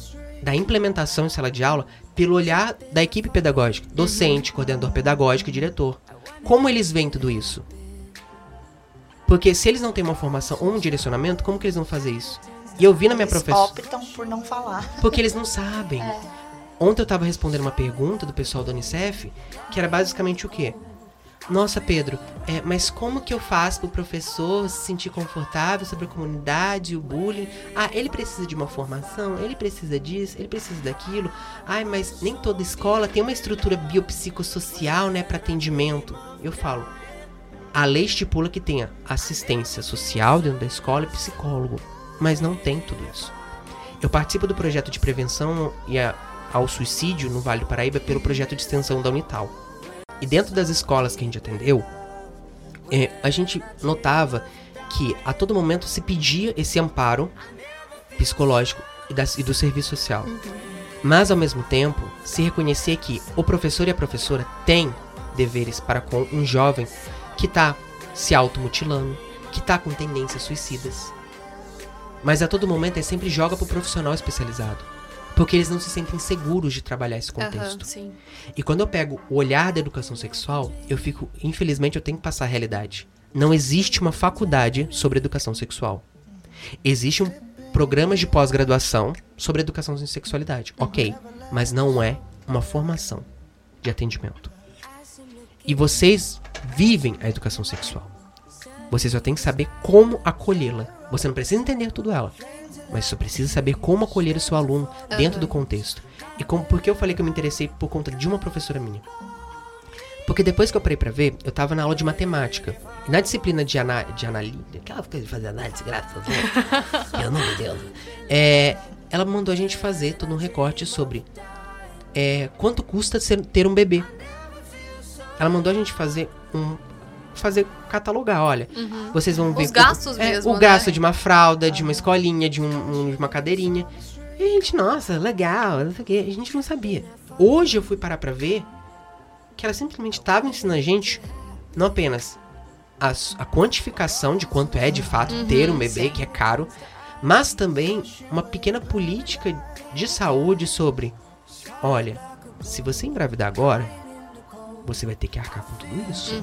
da implementação em sala de aula pelo olhar da equipe pedagógica, docente, coordenador pedagógico e diretor. Como eles veem tudo isso? Porque se eles não têm uma formação ou um direcionamento, como que eles vão fazer isso? E eu vi na minha Eles professora. optam por não falar. Porque eles não sabem. Ontem eu tava respondendo uma pergunta do pessoal da Unicef, que era basicamente o quê? Nossa, Pedro, é, mas como que eu faço pro professor se sentir confortável sobre a comunidade, o bullying? Ah, ele precisa de uma formação, ele precisa disso, ele precisa daquilo. Ai, mas nem toda escola tem uma estrutura biopsicossocial, né, para atendimento. Eu falo, a lei estipula que tenha assistência social dentro da escola e psicólogo, mas não tem tudo isso. Eu participo do projeto de prevenção e a, ao suicídio no Vale do Paraíba pelo projeto de extensão da Unital. E dentro das escolas que a gente atendeu, é, a gente notava que a todo momento se pedia esse amparo psicológico e, das, e do serviço social. Mas ao mesmo tempo, se reconhecer que o professor e a professora têm deveres para com um jovem que está se automutilando, que está com tendências suicidas. Mas a todo momento é sempre joga pro profissional especializado. Porque eles não se sentem seguros de trabalhar esse contexto. sim. E quando eu pego o olhar da educação sexual, eu fico, infelizmente, eu tenho que passar a realidade. Não existe uma faculdade sobre educação sexual. Existe um programa de pós-graduação sobre educação em sexualidade. Ok, mas não é uma formação de atendimento. E vocês vivem a educação sexual. Você só tem que saber como acolhê-la. Você não precisa entender tudo ela, mas só precisa saber como acolher o seu aluno dentro do contexto. E como, por que eu falei que eu me interessei por conta de uma professora minha? Porque depois que eu parei pra ver, eu tava na aula de matemática. E na disciplina de, ana, de analise, aquela coisa de fazer análise gráfica, eu, eu não me Deus. É, ela mandou a gente fazer todo um recorte sobre é, quanto custa ser- ter um bebê. Ela mandou a gente fazer um. Fazer catalogar, olha. Vocês vão ver. Os gastos é, mesmo, O gasto né? de uma fralda, de uma escolinha, de, um- de uma cadeirinha. E a gente, nossa, legal, não sei o quê. A gente não sabia. Hoje eu fui parar pra ver que ela simplesmente estava ensinando a gente não apenas a, a quantificação de quanto é de fato ter um bebê, que é caro, mas também uma pequena política de saúde sobre: olha, se você engravidar agora, você vai ter que arcar com tudo isso.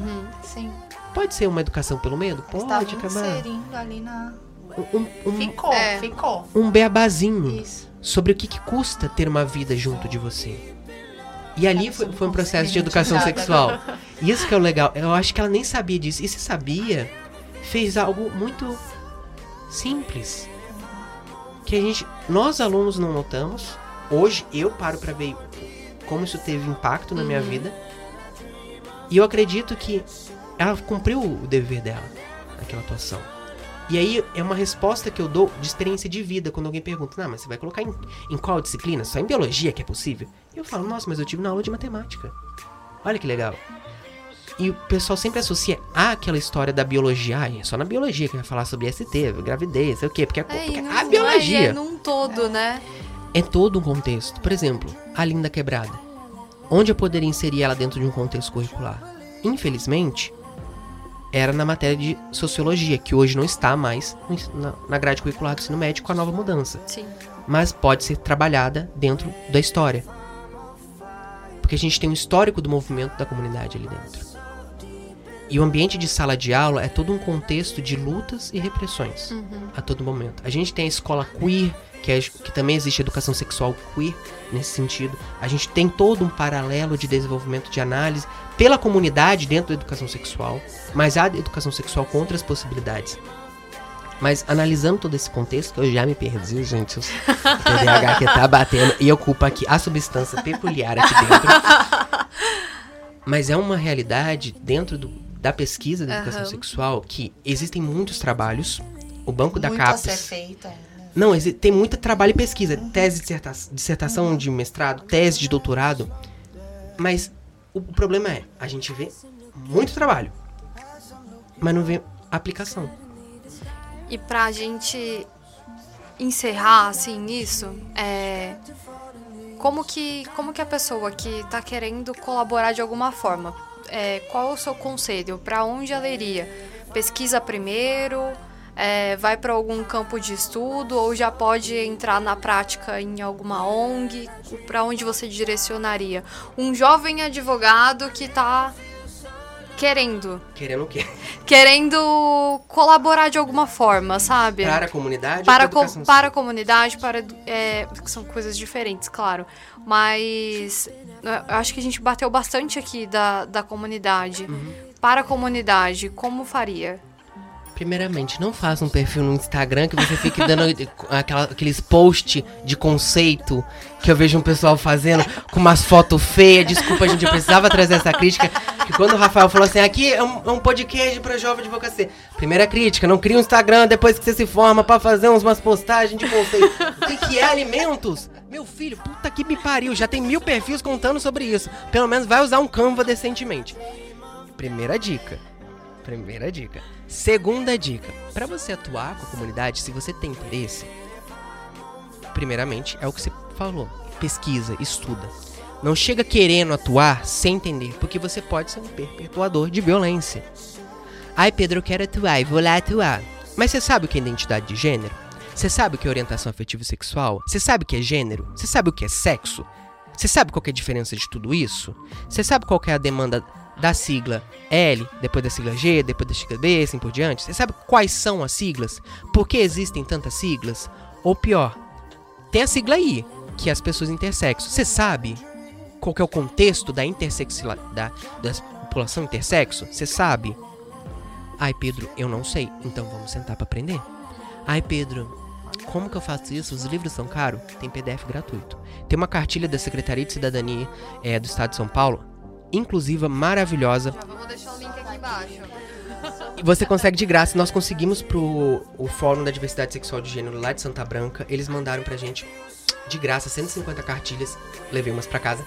Sim. Pode ser uma educação pelo medo? Pode Estava inserindo ali na. Um, um, Ficou, É. ficou. um beabazinho Isso. sobre o que, que custa ter uma vida junto de você. E ali foi, foi um processo de educação Nada. sexual. Isso que é o legal. Eu acho que ela nem sabia disso. E se sabia, fez algo muito simples. Que a gente, nós alunos não notamos. Hoje eu paro pra ver como isso teve impacto na minha vida. E eu acredito que ela cumpriu o dever dela naquela atuação. E aí é uma resposta que eu dou de experiência de vida quando alguém pergunta: "Não, mas você vai colocar em, em qual disciplina? Só em biologia que é possível?" E eu falo: "Nossa, mas eu tive na aula de matemática." Olha que legal. E o pessoal sempre associa àquela história da biologia. Ah, é só na biologia que vai falar sobre ST, gravidez, sei o quê? Porque, a- É, porque e não, a é, biologia é num todo, né? é todo um contexto. Por exemplo, a Linda Quebrada. Onde eu poderia inserir ela dentro de um contexto curricular? Infelizmente, era na matéria de sociologia, que hoje não está mais na, grade curricular do ensino médio com a nova mudança. Sim. Mas pode ser trabalhada dentro da história. Porque a gente tem um histórico do movimento da comunidade ali dentro. E o ambiente de sala de aula é todo um contexto de lutas e repressões a todo momento. A gente tem a escola queer, que, é, que também existe educação sexual queer nesse sentido. A gente tem todo um paralelo de desenvolvimento de análise pela comunidade dentro da educação sexual, mas há educação sexual com outras possibilidades. Mas analisando todo esse contexto, que eu já me perdi, gente, o TDAH que tá batendo e ocupa aqui a substância peculiar aqui dentro. Mas é uma realidade dentro do- da pesquisa da educação Aham. sexual que existem muitos trabalhos. O banco da Muito a CAPES. ser feito ainda. Não, tem muito trabalho e pesquisa. Tese de disserta- dissertação de mestrado, tese de doutorado. Mas o, problema é, a gente vê muito trabalho, mas não vê aplicação. E pra gente encerrar assim nisso, é como que como que a pessoa que tá querendo colaborar de alguma forma, é, qual é o seu conselho? Pra onde ela iria? Pesquisa primeiro? É, vai para algum campo de estudo ou já pode entrar na prática em alguma ONG? Pra onde você direcionaria? Um jovem advogado que tá querendo Querendo o quê? querendo colaborar de alguma forma, sabe? Para a comunidade para, ou co- para a para comunidade, para é, são coisas diferentes, claro. Mas eu acho que a gente bateu bastante aqui da, da comunidade. Uhum. para a comunidade, como faria? Primeiramente, não faça um perfil no Instagram que você fique dando aquela, aqueles posts de conceito que eu vejo um pessoal fazendo com umas fotos feias. Desculpa, gente, eu precisava trazer essa crítica. Que quando o Rafael falou assim, aqui é um, é um podcast para jovem advocacia. Primeira crítica, não cria um Instagram depois que você se forma para fazer umas postagens de conceito. O que, que é alimentos? Meu filho, puta que me pariu, já tem mil perfis contando sobre isso. Pelo menos vai usar um Canva decentemente. Primeira dica. Primeira dica. Segunda dica: para você atuar com a comunidade, se você tem interesse, primeiramente é o que você falou: pesquisa, estuda. Não chega querendo atuar sem entender, porque você pode ser um perpetuador de violência. Ai, Pedro, eu quero atuar e vou lá atuar. Mas você sabe o que é identidade de gênero? Você sabe o que é orientação afetiva sexual? Você sabe o que é gênero? Você sabe o que é sexo? Você sabe qual é a diferença de tudo isso? Você sabe qual é a demanda da sigla L, depois da sigla G, depois da sigla B, assim por diante? Você sabe quais são as siglas? Por que existem tantas siglas? Ou pior, tem a sigla I, que é as pessoas intersexo. Você sabe qual é o contexto da intersexualidade, da, da população intersexo? Você sabe? Ai, Pedro, eu não sei. Então vamos sentar para aprender. Ai, Pedro, como que eu faço isso? Os livros são caros? Tem PDF gratuito. Tem uma cartilha da Secretaria de Cidadania é, do Estado de São Paulo inclusiva, maravilhosa. Já vamos deixar o link aqui embaixo. E você consegue de graça. Nós conseguimos pro o Fórum da Diversidade Sexual de Gênero lá de Santa Branca. Eles mandaram pra gente de graça 150 cartilhas. Levei umas pra casa.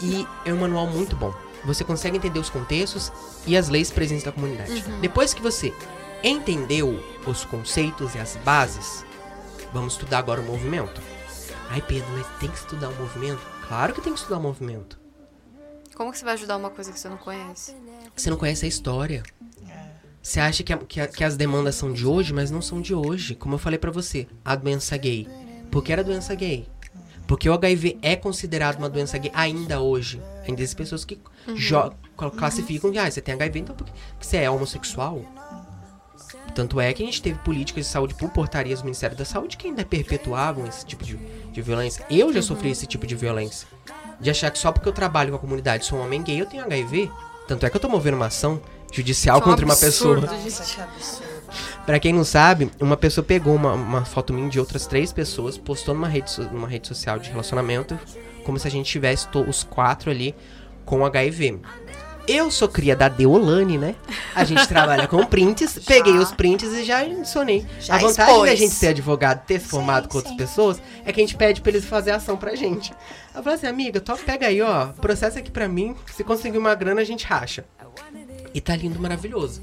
E é um manual muito bom. Você consegue entender os contextos e as leis presentes da comunidade. Uhum. Depois que você entendeu os conceitos e as bases, vamos estudar agora o movimento. Ai, Pedro, mas tem que estudar o movimento? Claro que tem que estudar o movimento. Como que você vai ajudar uma coisa que você não conhece? Você não conhece a história. Você acha que, a, que, a, que, as demandas são de hoje, mas não são de hoje. Como eu falei para você, a doença gay. Por que era doença gay? Porque o HIV é considerado uma doença gay ainda hoje. Ainda existem pessoas que uhum. classificam que ah, você tem HIV, então porque você é homossexual. Tanto é que a gente teve políticas de saúde por portarias do Ministério da Saúde que ainda perpetuavam esse tipo de, de violência. Eu já uhum. sofri esse tipo de violência de achar que só porque eu trabalho com a comunidade sou um homem gay, eu tenho HIV. Tanto é que eu tô movendo uma ação judicial um contra absurdo, uma pessoa. Pra quem não sabe, uma pessoa pegou uma, uma foto minha de outras três pessoas, postou numa rede, numa rede social de relacionamento, como se a gente tivesse os quatro ali com HIV. Eu sou cria da Deolane, né? A gente trabalha com prints, peguei os prints e já adicionei. Já a vantagem expôs. da gente ser advogado, ter se formado sim, com outras sim. pessoas, é que a gente pede pra eles fazer ação pra gente. Eu falei assim, amiga, tó, pega aí, ó, processa aqui pra mim, se conseguir uma grana a gente racha. E tá lindo, maravilhoso.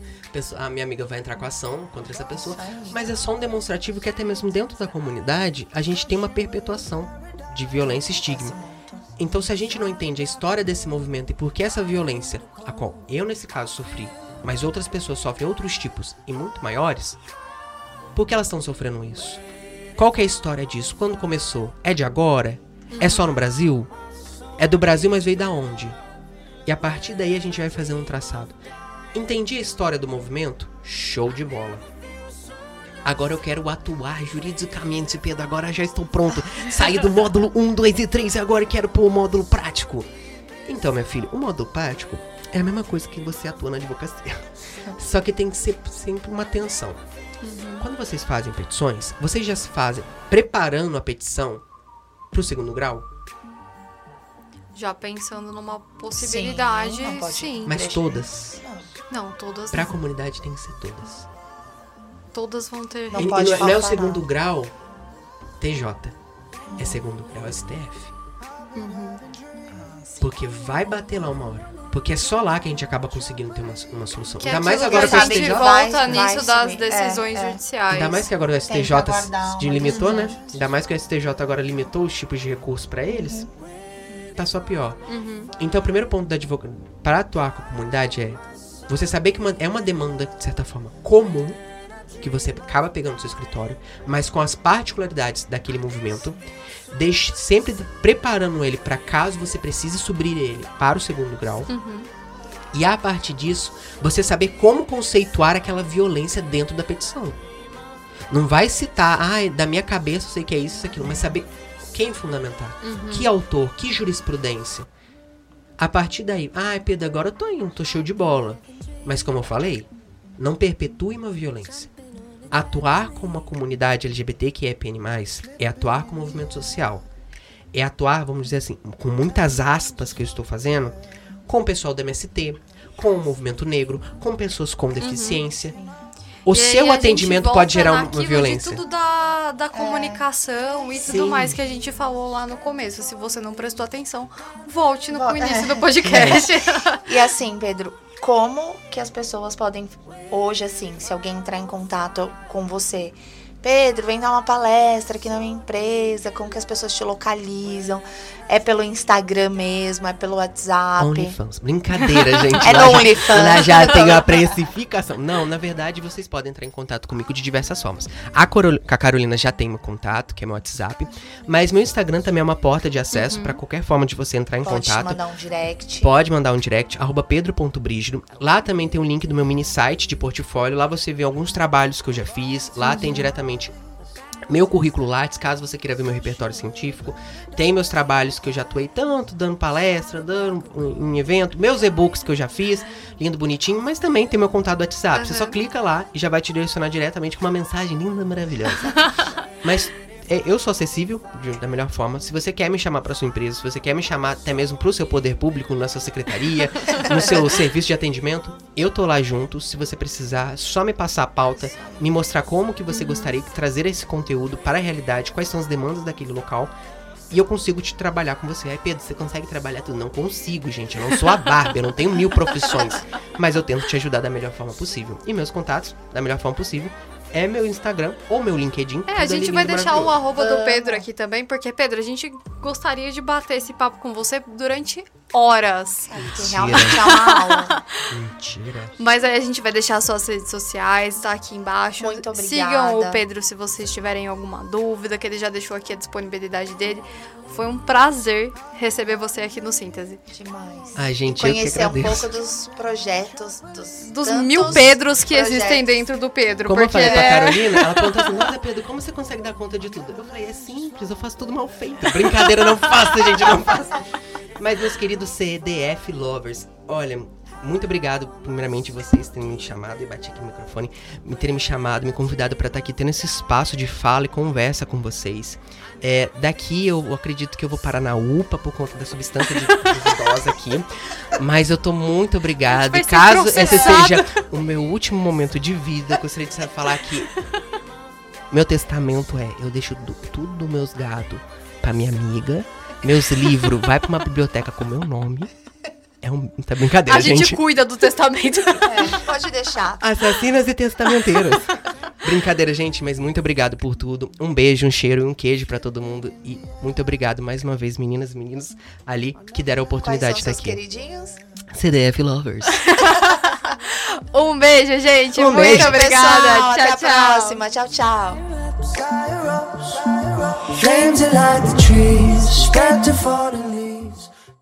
A minha amiga vai entrar com ação contra essa pessoa, mas é só um demonstrativo que até mesmo dentro da comunidade a gente tem uma perpetuação de violência e estigma. Então, se a gente não entende a história desse movimento e por que essa violência, a qual eu nesse caso sofri, mas outras pessoas sofrem outros tipos e muito maiores, por que elas estão sofrendo isso? Qual é a história disso? Quando começou? É de agora? É só no Brasil? É do Brasil, mas veio da onde? E a partir daí a gente vai fazer um traçado. Entendi a história do movimento? Show de bola. Agora eu quero atuar juridicamente, Pedro. Agora já estou pronto. Saí do módulo 1, 2 e 3 e agora quero pôr o módulo prático. Então, meu filho, o módulo prático é a mesma coisa que você atua na advocacia. Só que tem que ser sempre uma atenção. Uhum. Quando vocês fazem petições, vocês já se fazem preparando a petição para o segundo grau? Já pensando numa possibilidade, sim. sim. Mas todas? Não, todas. Para a comunidade tem que ser todas. Todas vão ter. Não, pode não é o segundo grau TJ. É segundo grau STF. Uhum. Porque vai bater lá uma hora. Porque é só lá que a gente acaba conseguindo ter uma, uma solução. Que Ainda mais agora que o STJ. volta vai, nisso vai das decisões é, é. judiciais. Ainda mais que agora o STJ limitou, né? Ainda mais que o STJ agora limitou os tipos de recursos para eles. Uhum. Tá só pior. Uhum. Então, o primeiro ponto da advogada para atuar com a comunidade é você saber que uma, é uma demanda, de certa forma, comum que você acaba pegando no seu escritório, mas com as particularidades daquele movimento, deixe sempre preparando ele para caso você precise subir ele para o segundo grau. Uhum. E a partir disso, você saber como conceituar aquela violência dentro da petição. Não vai citar, ah, da minha cabeça eu sei que é isso, isso, aquilo, mas saber quem fundamentar, uhum. que autor, que jurisprudência. A partir daí, ai Pedro, agora eu tô indo, tô show de bola. Mas como eu falei, não perpetue uma violência. Atuar com uma comunidade LGBT que é PN+, é atuar com o movimento social. É atuar, vamos dizer assim, com muitas aspas que eu estou fazendo, com o pessoal do MST, com o movimento negro, com pessoas com deficiência. O E seu atendimento pode gerar uma violência. De tudo da, da comunicação e tudo Sim. mais que a gente falou lá no começo. Se você não prestou atenção, volte no Vo- início é. do podcast. E assim, Pedro, como que as pessoas podem hoje assim, se alguém entrar em contato com você, Pedro, vem dar uma palestra aqui na minha empresa, como que as pessoas te localizam? É pelo Instagram mesmo, é pelo WhatsApp? OnlyFans. Brincadeira, gente. É no OnlyFans. Lá já tem a precificação. Não, na verdade, vocês podem entrar em contato comigo de diversas formas. A, Corol- a Carolina já tem meu contato, que é meu WhatsApp. Mas meu Instagram também é uma porta de acesso pra qualquer forma de você entrar em Pode contato. mandar um direct. Pode mandar um direct, arroba pedro.brígido. Lá também tem um link do meu mini site de portfólio. Lá você vê alguns trabalhos que eu já fiz. Lá tem diretamente meu currículo Lattes, caso você queira ver meu repertório científico. Tem meus trabalhos que eu já atuei tanto, dando palestra, dando um- em evento. Meus e-books que eu já fiz, lindo, bonitinho. Mas também tem meu contato do WhatsApp. Você só clica lá e já vai te direcionar diretamente com uma mensagem linda, maravilhosa. Mas eu sou acessível de- da melhor forma. Se você quer me chamar para sua empresa, se você quer me chamar até mesmo para o seu poder público, na sua secretaria, no seu serviço de atendimento, eu tô lá junto. Se você precisar, só me passar a pauta, me mostrar como que você gostaria de trazer esse conteúdo para a realidade, quais são as demandas daquele local. E eu consigo te trabalhar com você. Ai, Pedro, você consegue trabalhar tudo? Não consigo, gente. Eu não sou a Barbie, eu não tenho mil profissões. Mas eu tento te ajudar da melhor forma possível. E meus contatos, da melhor forma possível, é meu Instagram ou meu LinkedIn. É, a ali gente vai deixar o arroba do Pedro aqui também, porque, Pedro, a gente gostaria de bater esse papo com você durante horas. Que Mentira. realmente é uma aula. Mentira. Mas aí a gente vai deixar suas redes sociais, tá aqui embaixo. Muito obrigada. Sigam o Pedro se vocês tiverem alguma dúvida, que ele já deixou aqui a disponibilidade dele. Foi um prazer receber você aqui no Síntese. Demais. Ai, gente, eu que Conhecer um pouco dos projetos, dos, Dos mil Pedros que projetos. existem dentro do Pedro. Como eu porque falei ele pra é... Carolina, ela perguntou assim, nossa, Pedro, como você consegue dar conta de tudo? Eu falei, é simples, eu faço tudo mal feito. Brincadeira, não faço, gente, não faço. Mas, meus queridos CDF Lovers, olha, muito obrigado, primeiramente, vocês terem me chamado, e bati aqui no microfone, me terem me chamado, me convidado pra estar aqui tendo esse espaço de fala e conversa com vocês. É, daqui eu acredito que eu vou parar na UPA por conta da substância de duvidosa aqui. Mas eu tô muito obrigado. E caso esse seja o meu último momento de vida, eu gostaria de falar que meu testamento é: eu deixo do- tudo meus gatos pra minha amiga. Meus livros vai pra uma biblioteca com meu nome. É um. Tá brincadeira, A gente, gente. cuida do testamento. É, pode deixar. Assassinas e testamenteiros. Brincadeira, gente, mas muito obrigado por tudo. Um beijo, um cheiro e um queijo pra todo mundo. E muito obrigado mais uma vez, meninas e meninos ali que deram a Quais oportunidade de estar seus aqui. queridinhos? CDF Lovers. um beijo, gente. Um Muito beijo. obrigada. Pessoal, tchau, até a tchau. próxima. Tchau, tchau. Flames are like the trees, ready to fall falling leaves.